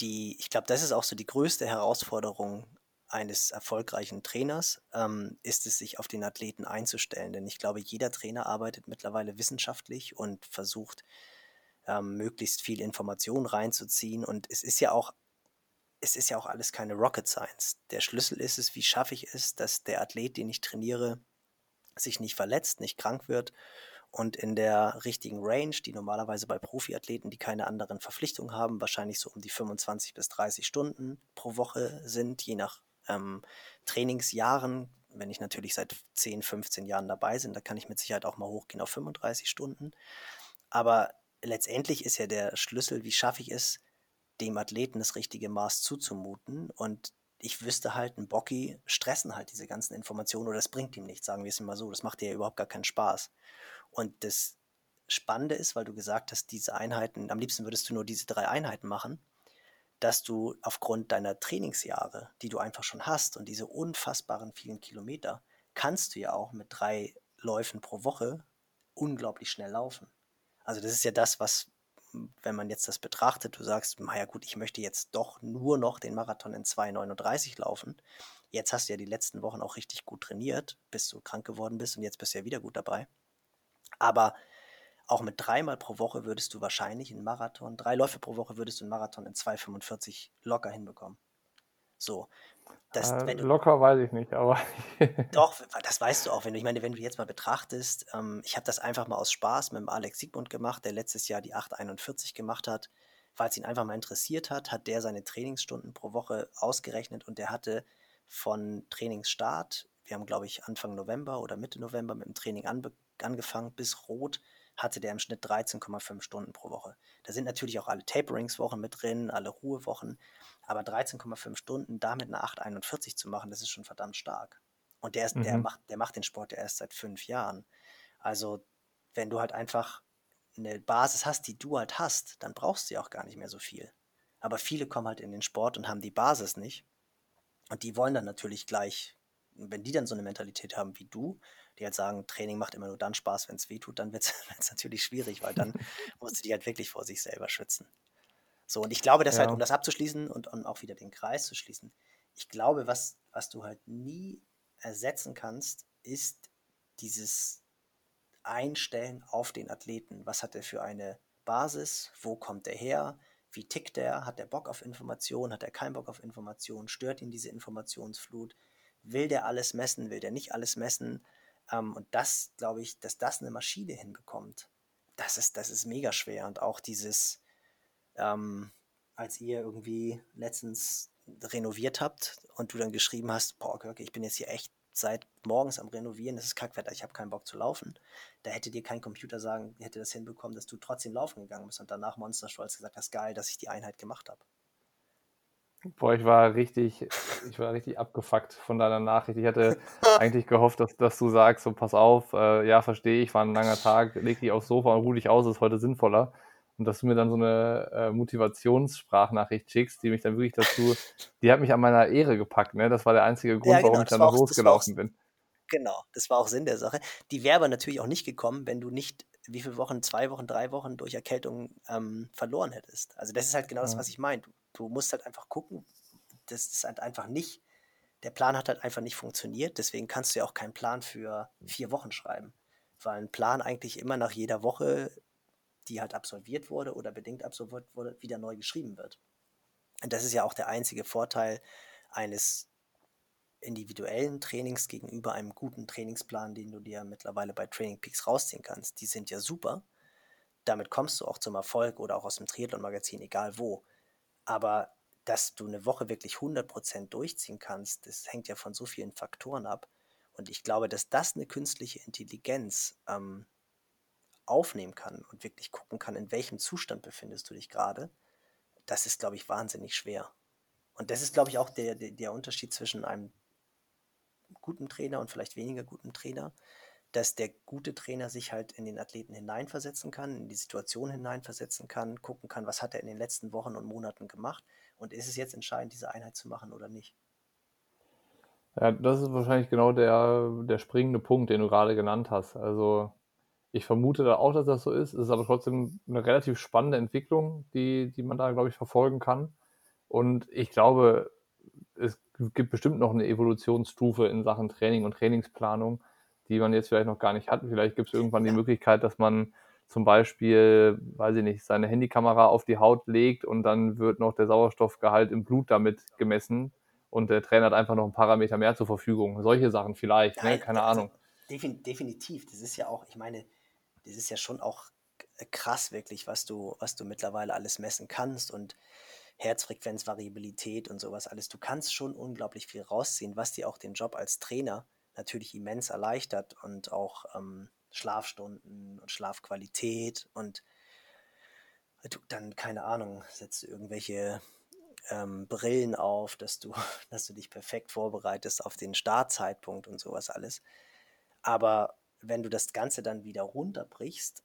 die, ich glaube, das ist auch so die größte Herausforderung eines erfolgreichen Trainers, ähm, ist es, sich auf den Athleten einzustellen. Denn ich glaube, jeder Trainer arbeitet mittlerweile wissenschaftlich und versucht, ähm, möglichst viel Information reinzuziehen. Und es ist ja auch, es ist ja auch alles keine Rocket Science. Der Schlüssel ist es, wie schaffe ich es, dass der Athlet, den ich trainiere, sich nicht verletzt, nicht krank wird und in der richtigen Range, die normalerweise bei Profiathleten, die keine anderen Verpflichtungen haben, wahrscheinlich so um die 25 bis 30 Stunden pro Woche sind, je nach ähm, Trainingsjahren. Wenn ich natürlich seit 10, 15 Jahren dabei bin, da kann ich mit Sicherheit auch mal hochgehen auf 35 Stunden. Aber letztendlich ist ja der Schlüssel, wie schaffe ich es, dem Athleten das richtige Maß zuzumuten. Und ich wüsste halt, ein Bocky stressen halt diese ganzen Informationen oder das bringt ihm nichts, sagen wir es mal so. Das macht dir ja überhaupt gar keinen Spaß. Und das Spannende ist, weil du gesagt hast, diese Einheiten, am liebsten würdest du nur diese drei Einheiten machen, dass du aufgrund deiner Trainingsjahre, die du einfach schon hast und diese unfassbaren vielen Kilometer, kannst du ja auch mit drei Läufen pro Woche unglaublich schnell laufen. Also das ist ja das, was, wenn man jetzt das betrachtet, du sagst, naja gut, ich möchte jetzt doch nur noch den Marathon in 2,39 laufen. Jetzt hast du ja die letzten Wochen auch richtig gut trainiert, bis du krank geworden bist und jetzt bist du ja wieder gut dabei. Aber auch mit dreimal pro Woche würdest du wahrscheinlich einen Marathon, drei Läufe pro Woche würdest du einen Marathon in 2,45 locker hinbekommen. So. Das, Äh, du, locker weiß ich nicht, aber doch, das weißt du auch. Wenn du, ich meine, wenn du jetzt mal betrachtest, ähm, ich habe das einfach mal aus Spaß mit dem Alex Siegmund gemacht, der letztes Jahr die 841 gemacht hat. Weil es ihn einfach mal interessiert hat, hat der seine Trainingsstunden pro Woche ausgerechnet und der hatte von Trainingsstart, wir haben glaube ich Anfang November oder Mitte November mit dem Training angefangen, bis rot, hatte der im Schnitt 13,5 Stunden pro Woche. Da sind natürlich auch alle Taperingswochen mit drin, alle Ruhewochen, aber 13,5 Stunden damit eine 841 zu machen, das ist schon verdammt stark. Und der, ist, der, Mhm. macht, der macht den Sport ja erst seit fünf Jahren. Also, wenn du halt einfach eine Basis hast, die du halt hast, dann brauchst du ja auch gar nicht mehr so viel. Aber viele kommen halt in den Sport und haben die Basis nicht. Und die wollen dann natürlich gleich wenn die dann so eine Mentalität haben wie du, die halt sagen, Training macht immer nur dann Spaß, wenn es weh tut, dann wird es natürlich schwierig, weil dann musst du dich halt wirklich vor sich selber schützen. So, und ich glaube, dass halt, Ja. um das abzuschließen und, und auch wieder den Kreis zu schließen, ich glaube, was, was du halt nie ersetzen kannst, ist dieses Einstellen auf den Athleten. Was hat er für eine Basis? Wo kommt er her? Wie tickt er? Hat er Bock auf Informationen? Hat er keinen Bock auf Informationen? Stört ihn diese Informationsflut? Will der alles messen? Will der nicht alles messen? Ähm, und das, glaube ich, dass das eine Maschine hinbekommt, das ist, das ist mega schwer. Und auch dieses, ähm, als ihr irgendwie letztens renoviert habt und du dann geschrieben hast, boah, Görke, ich bin jetzt hier echt seit morgens am Renovieren, das ist Kackwetter, ich habe keinen Bock zu laufen. Da hätte dir kein Computer sagen, hätte das hinbekommen, dass du trotzdem laufen gegangen bist und danach monsterstolz gesagt hast, geil, dass ich die Einheit gemacht habe. Boah, ich war richtig, ich war richtig abgefuckt von deiner Nachricht. Ich hatte eigentlich gehofft, dass, dass du sagst, so pass auf, äh, ja, verstehe ich, war ein langer Tag, leg dich aufs Sofa und ruh dich aus, ist heute sinnvoller. Und dass du mir dann so eine äh, Motivationssprachnachricht schickst, die mich dann wirklich dazu, die hat mich an meiner Ehre gepackt, ne? Das war der einzige Grund, Ja, genau, warum ich das dann auch- das losgelaufen bin. Genau, das war auch Sinn der Sache. Die wäre aber natürlich auch nicht gekommen, wenn du nicht wie viele Wochen, zwei Wochen, drei Wochen durch Erkältung ähm, verloren hättest. Also das ist halt genau das, Ja. was ich meine. Du, du musst halt einfach gucken, das ist halt einfach nicht, der Plan hat halt einfach nicht funktioniert, deswegen kannst du ja auch keinen Plan für vier Wochen schreiben. Weil ein Plan eigentlich immer nach jeder Woche, die halt absolviert wurde oder bedingt absolviert wurde, wieder neu geschrieben wird. Und das ist ja auch der einzige Vorteil eines individuellen Trainings gegenüber einem guten Trainingsplan, den du dir mittlerweile bei Training Peaks rausziehen kannst. Die sind ja super. Damit kommst du auch zum Erfolg oder auch aus dem Triathlon-Magazin, egal wo. Aber dass du eine Woche wirklich 100% durchziehen kannst, das hängt ja von so vielen Faktoren ab. Und ich glaube, dass das eine künstliche Intelligenz ähm, aufnehmen kann und wirklich gucken kann, in welchem Zustand befindest du dich gerade, das ist, glaube ich, wahnsinnig schwer. Und das ist, glaube ich, auch der, der, der Unterschied zwischen einem guten Trainer und vielleicht weniger guten Trainer, dass der gute Trainer sich halt in den Athleten hineinversetzen kann, in die Situation hineinversetzen kann, gucken kann, was hat er in den letzten Wochen und Monaten gemacht und ist es jetzt entscheidend, diese Einheit zu machen oder nicht. Ja, das ist wahrscheinlich genau der, der springende Punkt, den du gerade genannt hast. Also ich vermute da auch, dass das so ist. Es ist aber trotzdem eine relativ spannende Entwicklung, die, die man da, glaube ich, verfolgen kann. Und ich glaube, es gibt bestimmt noch eine Evolutionsstufe in Sachen Training und Trainingsplanung, die man jetzt vielleicht noch gar nicht hat. Vielleicht gibt es irgendwann die. Möglichkeit, dass man zum Beispiel, weiß ich nicht, seine Handykamera auf die Haut legt und dann wird noch der Sauerstoffgehalt im Blut damit gemessen und der Trainer hat einfach noch einen Parameter mehr zur Verfügung. Solche Sachen vielleicht, ne? Keine also Ahnung. Defin definitiv. Das ist ja auch, ich meine, das ist ja schon auch krass wirklich, was du, was du mittlerweile alles messen kannst und Herzfrequenzvariabilität und sowas alles. Du kannst schon unglaublich viel rausziehen, was dir auch den Job als Trainer natürlich immens erleichtert und auch ähm, Schlafstunden und Schlafqualität und dann, keine Ahnung, setzt du irgendwelche ähm, Brillen auf, dass du, dass du dich perfekt vorbereitest auf den Startzeitpunkt und sowas alles. Aber wenn du das Ganze dann wieder runterbrichst,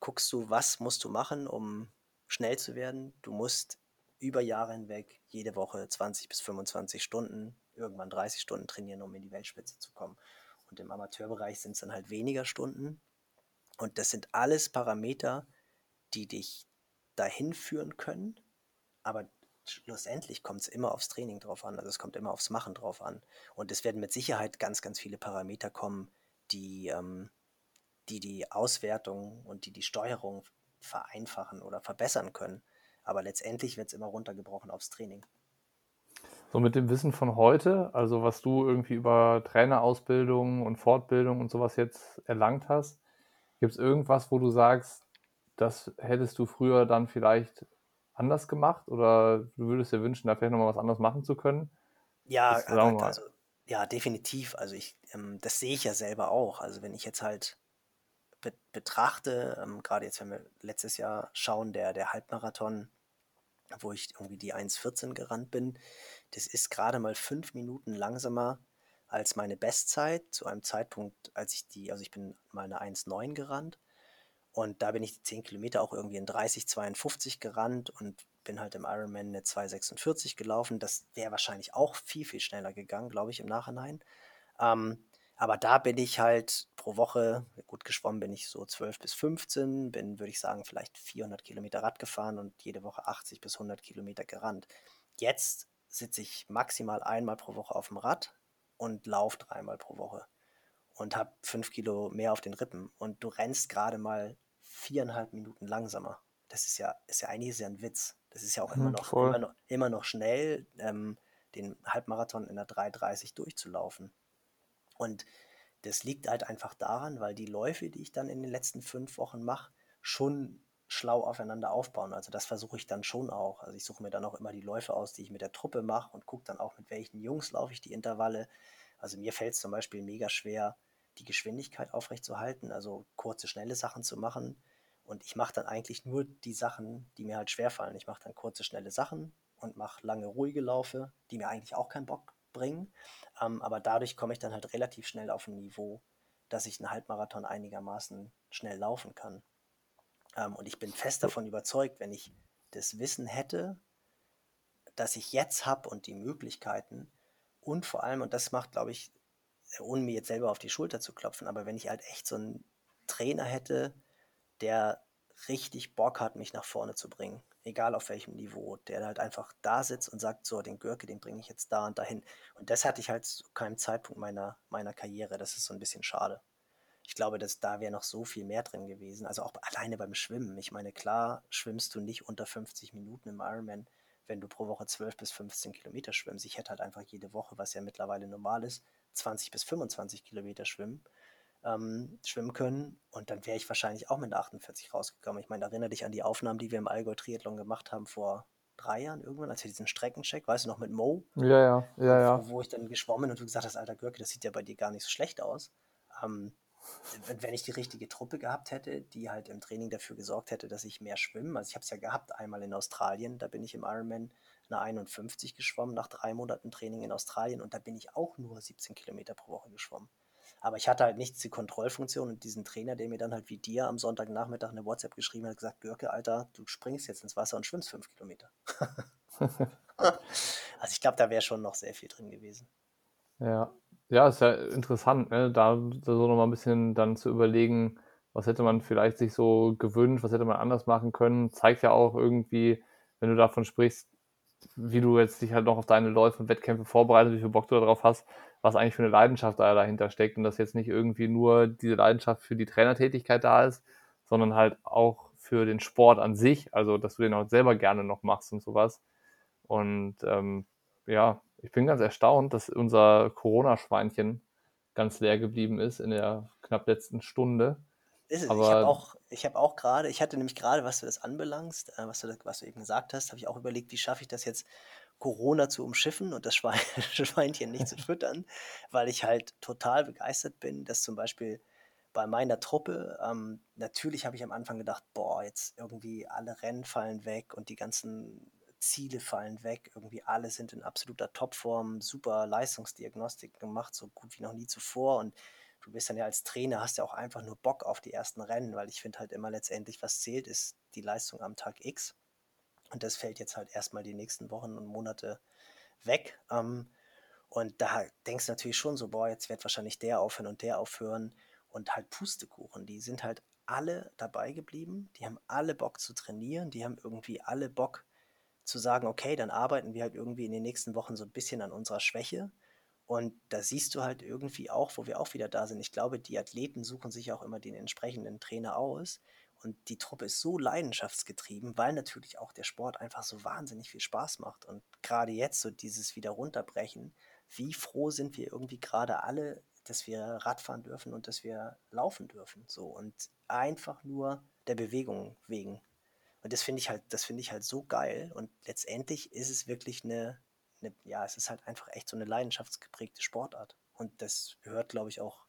guckst du, was musst du machen, um schnell zu werden. Du musst über Jahre hinweg jede Woche 20 bis 25 Stunden, irgendwann 30 Stunden trainieren, um in die Weltspitze zu kommen. Und im Amateurbereich sind es dann halt weniger Stunden. Und das sind alles Parameter, die dich dahin führen können. Aber schlussendlich kommt es immer aufs Training drauf an. Also es kommt immer aufs Machen drauf an. Und es werden mit Sicherheit ganz, ganz viele Parameter kommen, die ähm, die, die Auswertung und die die Steuerung vereinfachen oder verbessern können. Aber letztendlich wird es immer runtergebrochen aufs Training. So mit dem Wissen von heute, also was du irgendwie über Trainerausbildung und Fortbildung und sowas jetzt erlangt hast, gibt es irgendwas, wo du sagst, das hättest du früher dann vielleicht anders gemacht oder du würdest dir wünschen, da vielleicht nochmal was anderes machen zu können? Ja, Das- also, ja, definitiv. Also ich, ähm, das sehe ich ja selber auch. Also wenn ich jetzt halt be betrachte, ähm, gerade jetzt, wenn wir letztes Jahr schauen, der, der Halbmarathon, wo ich irgendwie die 1,14 gerannt bin, das ist gerade mal fünf Minuten langsamer als meine Bestzeit zu einem Zeitpunkt, als ich die, also ich bin mal eine 1,9 gerannt und da bin ich die 10 Kilometer auch irgendwie in 30, 52 gerannt und bin halt im Ironman eine 2,46 gelaufen. Das wäre wahrscheinlich auch viel, viel schneller gegangen, glaube ich, im Nachhinein. Ähm, aber da bin ich halt pro Woche, gut geschwommen bin ich so 12 bis 15, bin, würde ich sagen, vielleicht 400 Kilometer Rad gefahren und jede Woche 80 bis 100 Kilometer gerannt. Jetzt sitze ich maximal einmal pro Woche auf dem Rad und laufe dreimal pro Woche und habe fünf Kilo mehr auf den Rippen und du rennst gerade mal viereinhalb Minuten langsamer. Das ist ja, ist ja eigentlich sehr ein Witz. Das ist ja auch immer hm, noch, immer noch, immer noch schnell, ähm, den Halbmarathon in der 3,30 durchzulaufen. Und das liegt halt einfach daran, weil die Läufe, die ich dann in den letzten fünf Wochen mache, schon schlau aufeinander aufbauen. Also das versuche ich dann schon auch. Also ich suche mir dann auch immer die Läufe aus, die ich mit der Truppe mache und gucke dann auch, mit welchen Jungs laufe ich die Intervalle. Also mir fällt es zum Beispiel mega schwer, die Geschwindigkeit aufrechtzuerhalten, also kurze, schnelle Sachen zu machen. Und ich mache dann eigentlich nur die Sachen, die mir halt schwerfallen. Ich mache dann kurze, schnelle Sachen und mache lange, ruhige Laufe, die mir eigentlich auch keinen Bock bringen. Ähm, aber dadurch komme ich dann halt relativ schnell auf ein Niveau, dass ich einen Halbmarathon einigermaßen schnell laufen kann. Ähm, und ich bin fest davon überzeugt, wenn ich das Wissen hätte, das ich jetzt habe und die Möglichkeiten und vor allem, und das macht, glaube ich, ohne mir jetzt selber auf die Schulter zu klopfen, aber wenn ich halt echt so einen Trainer hätte, der richtig Bock hat, mich nach vorne zu bringen, egal auf welchem Niveau, der halt einfach da sitzt und sagt, so, den Görke, den bringe ich jetzt da und dahin. Und das hatte ich halt zu keinem Zeitpunkt meiner, meiner Karriere. Das ist so ein bisschen schade. Ich glaube, dass da wäre noch so viel mehr drin gewesen. Also auch alleine beim Schwimmen. Ich meine, klar schwimmst du nicht unter 50 Minuten im Ironman, wenn du pro Woche 12 bis 15 Kilometer schwimmst. Ich hätte halt einfach jede Woche, was ja mittlerweile normal ist, 20 bis 25 Kilometer schwimmen ähm, schwimmen können. Und dann wäre ich wahrscheinlich auch mit 48 rausgekommen. Ich meine, erinnere dich an die Aufnahmen, die wir im Allgäu Triathlon gemacht haben vor drei Jahren irgendwann, als wir diesen Streckencheck, weißt du noch, mit Mo? Ja, ja, ja, ja. Wo, wo ich dann geschwommen und du gesagt hast, alter Görke, das sieht ja bei dir gar nicht so schlecht aus. Ähm, wenn ich die richtige Truppe gehabt hätte, die halt im Training dafür gesorgt hätte, dass ich mehr schwimme. Also ich habe es ja gehabt einmal in Australien, da bin ich im Ironman eine 51 geschwommen nach drei Monaten Training in Australien und da bin ich auch nur 17 Kilometer pro Woche geschwommen. Aber ich hatte halt nicht die Kontrollfunktion und diesen Trainer, der mir dann halt wie dir am Sonntagnachmittag eine WhatsApp geschrieben hat, gesagt, Görke, Alter, du springst jetzt ins Wasser und schwimmst fünf Kilometer. also ich glaube, da wäre schon noch sehr viel drin gewesen. Ja, ja, ist ja interessant, ne? da so nochmal ein bisschen dann zu überlegen, was hätte man vielleicht sich so gewünscht, was hätte man anders machen können, zeigt ja auch irgendwie, wenn du davon sprichst, wie du jetzt dich halt noch auf deine Läufe und Wettkämpfe vorbereitest, wie viel Bock du darauf hast, was eigentlich für eine Leidenschaft da dahinter steckt und dass jetzt nicht irgendwie nur diese Leidenschaft für die Trainertätigkeit da ist, sondern halt auch für den Sport an sich, also dass du den auch selber gerne noch machst und sowas. Und ähm, ja, ich bin ganz erstaunt, dass unser Corona-Schweinchen ganz leer geblieben ist in der knapp letzten Stunde. Ist es. Aber ich habe auch, hab auch gerade, ich hatte nämlich gerade, was du das anbelangst, äh, was, du, was du eben gesagt hast, habe ich auch überlegt, wie schaffe ich das jetzt, Corona zu umschiffen und das Schwein, Schweinchen nicht zu füttern, weil ich halt total begeistert bin, dass zum Beispiel bei meiner Truppe, ähm, natürlich habe ich am Anfang gedacht, boah, jetzt irgendwie alle Rennen fallen weg und die ganzen Ziele fallen weg, irgendwie alle sind in absoluter Topform, super Leistungsdiagnostik gemacht, so gut wie noch nie zuvor und du bist dann ja als Trainer, hast ja auch einfach nur Bock auf die ersten Rennen, weil ich finde halt immer letztendlich, was zählt, ist die Leistung am Tag X. Und das fällt jetzt halt erstmal die nächsten Wochen und Monate weg. Ähm, und da denkst du natürlich schon so, boah, jetzt wird wahrscheinlich der aufhören und der aufhören. Und halt Pustekuchen, die sind halt alle dabei geblieben. Die haben alle Bock zu trainieren. Die haben irgendwie alle Bock zu sagen, okay, dann arbeiten wir halt irgendwie in den nächsten Wochen so ein bisschen an unserer Schwäche. Und da siehst du halt irgendwie auch, wo wir auch wieder da sind. Ich glaube, die Athleten suchen sich auch immer den entsprechenden Trainer aus. Und die Truppe ist so leidenschaftsgetrieben, weil natürlich auch der Sport einfach so wahnsinnig viel Spaß macht. Und gerade jetzt so dieses wieder runterbrechen, wie froh sind wir irgendwie gerade alle, dass wir Radfahren dürfen und dass wir laufen dürfen. So und einfach nur der Bewegung wegen. Und das finde ich halt, das finde ich halt so geil. Und letztendlich ist es wirklich eine, eine, ja, es ist halt einfach echt so eine leidenschaftsgeprägte Sportart. Und das gehört, glaube ich, auch,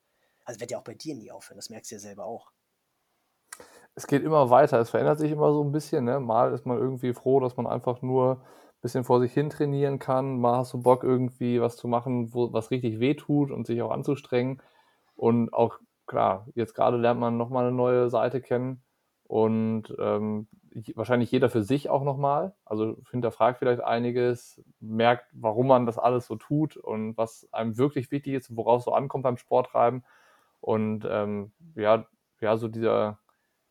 also wird ja auch bei dir nie aufhören, das merkst du ja selber auch es geht immer weiter, es verändert sich immer so ein bisschen. Ne? Mal ist man irgendwie froh, dass man einfach nur ein bisschen vor sich hin trainieren kann. Mal hast du Bock, irgendwie was zu machen, wo, was richtig weh tut und sich auch anzustrengen. Und auch klar, jetzt gerade lernt man nochmal eine neue Seite kennen. und ähm, wahrscheinlich jeder für sich auch nochmal. Also hinterfragt vielleicht einiges, merkt, warum man das alles so tut und was einem wirklich wichtig ist, worauf so ankommt beim Sporttreiben. Und ähm, ja, ja, so dieser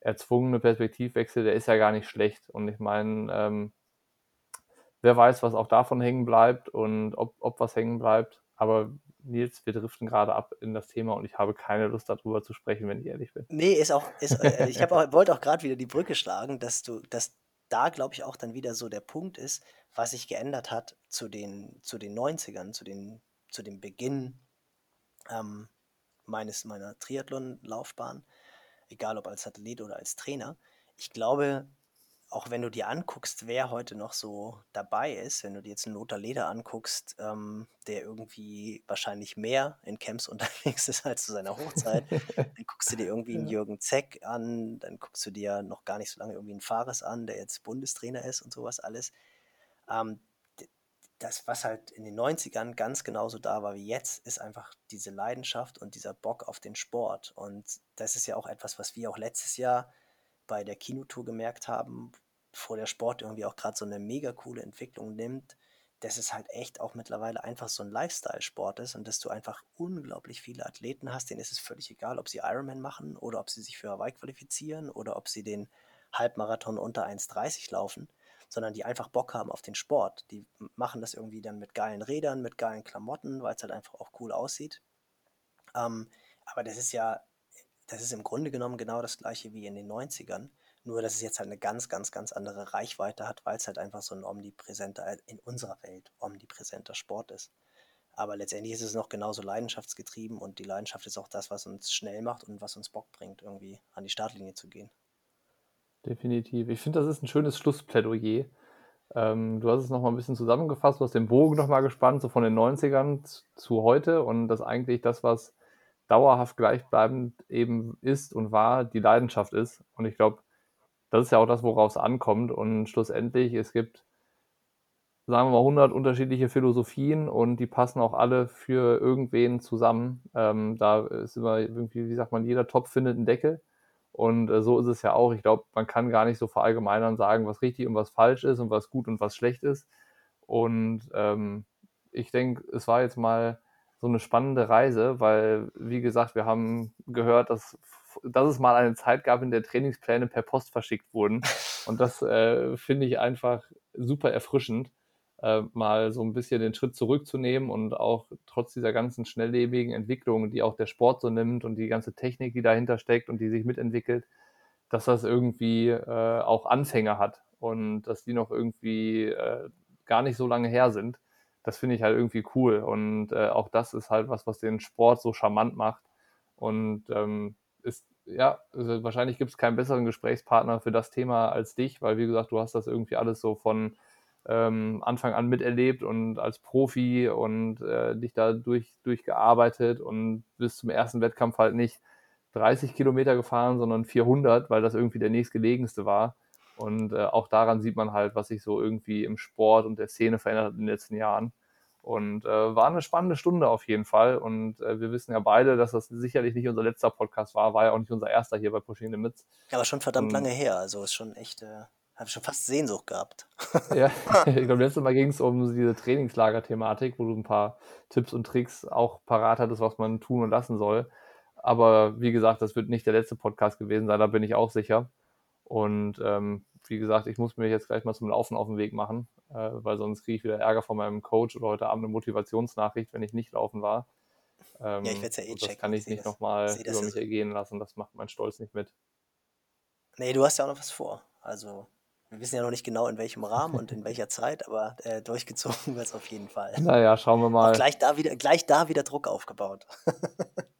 erzwungene Perspektivwechsel, der ist ja gar nicht schlecht. Und ich meine, ähm, wer weiß, was auch davon hängen bleibt und ob, ob was hängen bleibt. Aber Nils, wir driften gerade ab in das Thema und ich habe keine Lust darüber zu sprechen, wenn ich ehrlich bin. Nee, ist auch, ist, äh, ich auch, wollte auch gerade wieder die Brücke schlagen, dass du, dass da glaube ich auch dann wieder so der Punkt ist, was sich geändert hat zu den, zu den 90ern, zu, den, zu dem Beginn ähm, meines, meiner Triathlon-Laufbahn, egal ob als Athlet oder als Trainer. Ich glaube, auch wenn du dir anguckst, wer heute noch so dabei ist, wenn du dir jetzt einen Lothar Leder anguckst, ähm, der irgendwie wahrscheinlich mehr in Camps unterwegs ist als zu seiner Hochzeit, dann guckst du dir irgendwie einen Jürgen Zeck an, dann guckst du dir noch gar nicht so lange irgendwie einen Fares an, der jetzt Bundestrainer ist und sowas alles. Ähm, das, was halt in den 90ern ganz genauso da war wie jetzt, ist einfach diese Leidenschaft und dieser Bock auf den Sport. Und das ist ja auch etwas, was wir auch letztes Jahr bei der Kinotour gemerkt haben, bevor der Sport irgendwie auch gerade so eine mega coole Entwicklung nimmt, dass es halt echt auch mittlerweile einfach so ein Lifestyle-Sport ist und dass du einfach unglaublich viele Athleten hast, denen ist es völlig egal, ob sie Ironman machen oder ob sie sich für Hawaii qualifizieren oder ob sie den Halbmarathon unter 1,30 laufen, sondern die einfach Bock haben auf den Sport. Die machen das irgendwie dann mit geilen Rädern, mit geilen Klamotten, weil es halt einfach auch cool aussieht. Ähm, aber das ist ja das ist im Grunde genommen genau das gleiche wie in den 90ern, nur dass es jetzt halt eine ganz, ganz, ganz andere Reichweite hat, weil es halt einfach so ein omnipräsenter, äh, in unserer Welt omnipräsenter Sport ist. Aber letztendlich ist es noch genauso leidenschaftsgetrieben und die Leidenschaft ist auch das, was uns schnell macht und was uns Bock bringt, irgendwie an die Startlinie zu gehen. Definitiv. Ich finde, das ist ein schönes Schlussplädoyer. Ähm, du hast es nochmal ein bisschen zusammengefasst, du hast den Bogen nochmal gespannt, so von den 90ern zu heute und das eigentlich das, was dauerhaft gleichbleibend eben ist und war, die Leidenschaft ist. Und ich glaube, das ist ja auch das, worauf es ankommt. Und schlussendlich, es gibt, sagen wir mal, 100 unterschiedliche Philosophien und die passen auch alle für irgendwen zusammen. Ähm, da ist immer irgendwie, wie sagt man, jeder Topf findet einen Deckel. Und äh, so ist es ja auch. Ich glaube, man kann gar nicht so verallgemeinern sagen, was richtig und was falsch ist und was gut und was schlecht ist. Und ähm, ich denke, es war jetzt mal so eine spannende Reise, weil, wie gesagt, wir haben gehört, dass, dass es mal eine Zeit gab, in der Trainingspläne per Post verschickt wurden. Und das äh, finde ich einfach super erfrischend, äh, mal so ein bisschen den Schritt zurückzunehmen und auch trotz dieser ganzen schnelllebigen Entwicklung, die auch der Sport so nimmt und die ganze Technik, die dahinter steckt und die sich mitentwickelt, dass das irgendwie äh, auch Anfänger hat und dass die noch irgendwie äh, gar nicht so lange her sind das finde ich halt irgendwie cool. Und äh, auch das ist halt was, was den Sport so charmant macht. Und ähm, ist, ja, also wahrscheinlich gibt es keinen besseren Gesprächspartner für das Thema als dich, weil wie gesagt, du hast das irgendwie alles so von ähm, Anfang an miterlebt und als Profi und äh, dich da durch, durchgearbeitet und bis zum ersten Wettkampf halt nicht 30 Kilometer gefahren, sondern 400, weil das irgendwie der nächstgelegenste war. Und äh, auch daran sieht man halt, was sich so irgendwie im Sport und der Szene verändert hat in den letzten Jahren. Und äh, war eine spannende Stunde auf jeden Fall. Und äh, wir wissen ja beide, dass das sicherlich nicht unser letzter Podcast war, war ja auch nicht unser erster hier bei Pushing Limits. Ja, aber schon verdammt und, lange her. Also ist schon echt, äh, habe schon fast Sehnsucht gehabt. ja, ich glaube, letztes Mal ging es um diese Trainingslager-Thematik, wo du ein paar Tipps und Tricks auch parat hattest, was man tun und lassen soll. Aber wie gesagt, das wird nicht der letzte Podcast gewesen sein, da bin ich auch sicher. Und ähm, wie gesagt, ich muss mir jetzt gleich mal zum Laufen auf den Weg machen, äh, weil sonst kriege ich wieder Ärger von meinem Coach oder heute Abend eine Motivationsnachricht, wenn ich nicht laufen war. Ähm, ja, ich werde es ja eh checken. Das kann ich, ich nicht nochmal über mich ergehen lassen, das macht mein Stolz nicht mit. Nee, du hast ja auch noch was vor. Also, wir wissen ja noch nicht genau, in welchem Rahmen und in welcher Zeit, aber äh, durchgezogen wird es auf jeden Fall. Naja, schauen wir mal. Auch gleich da wieder, gleich da wieder Druck aufgebaut.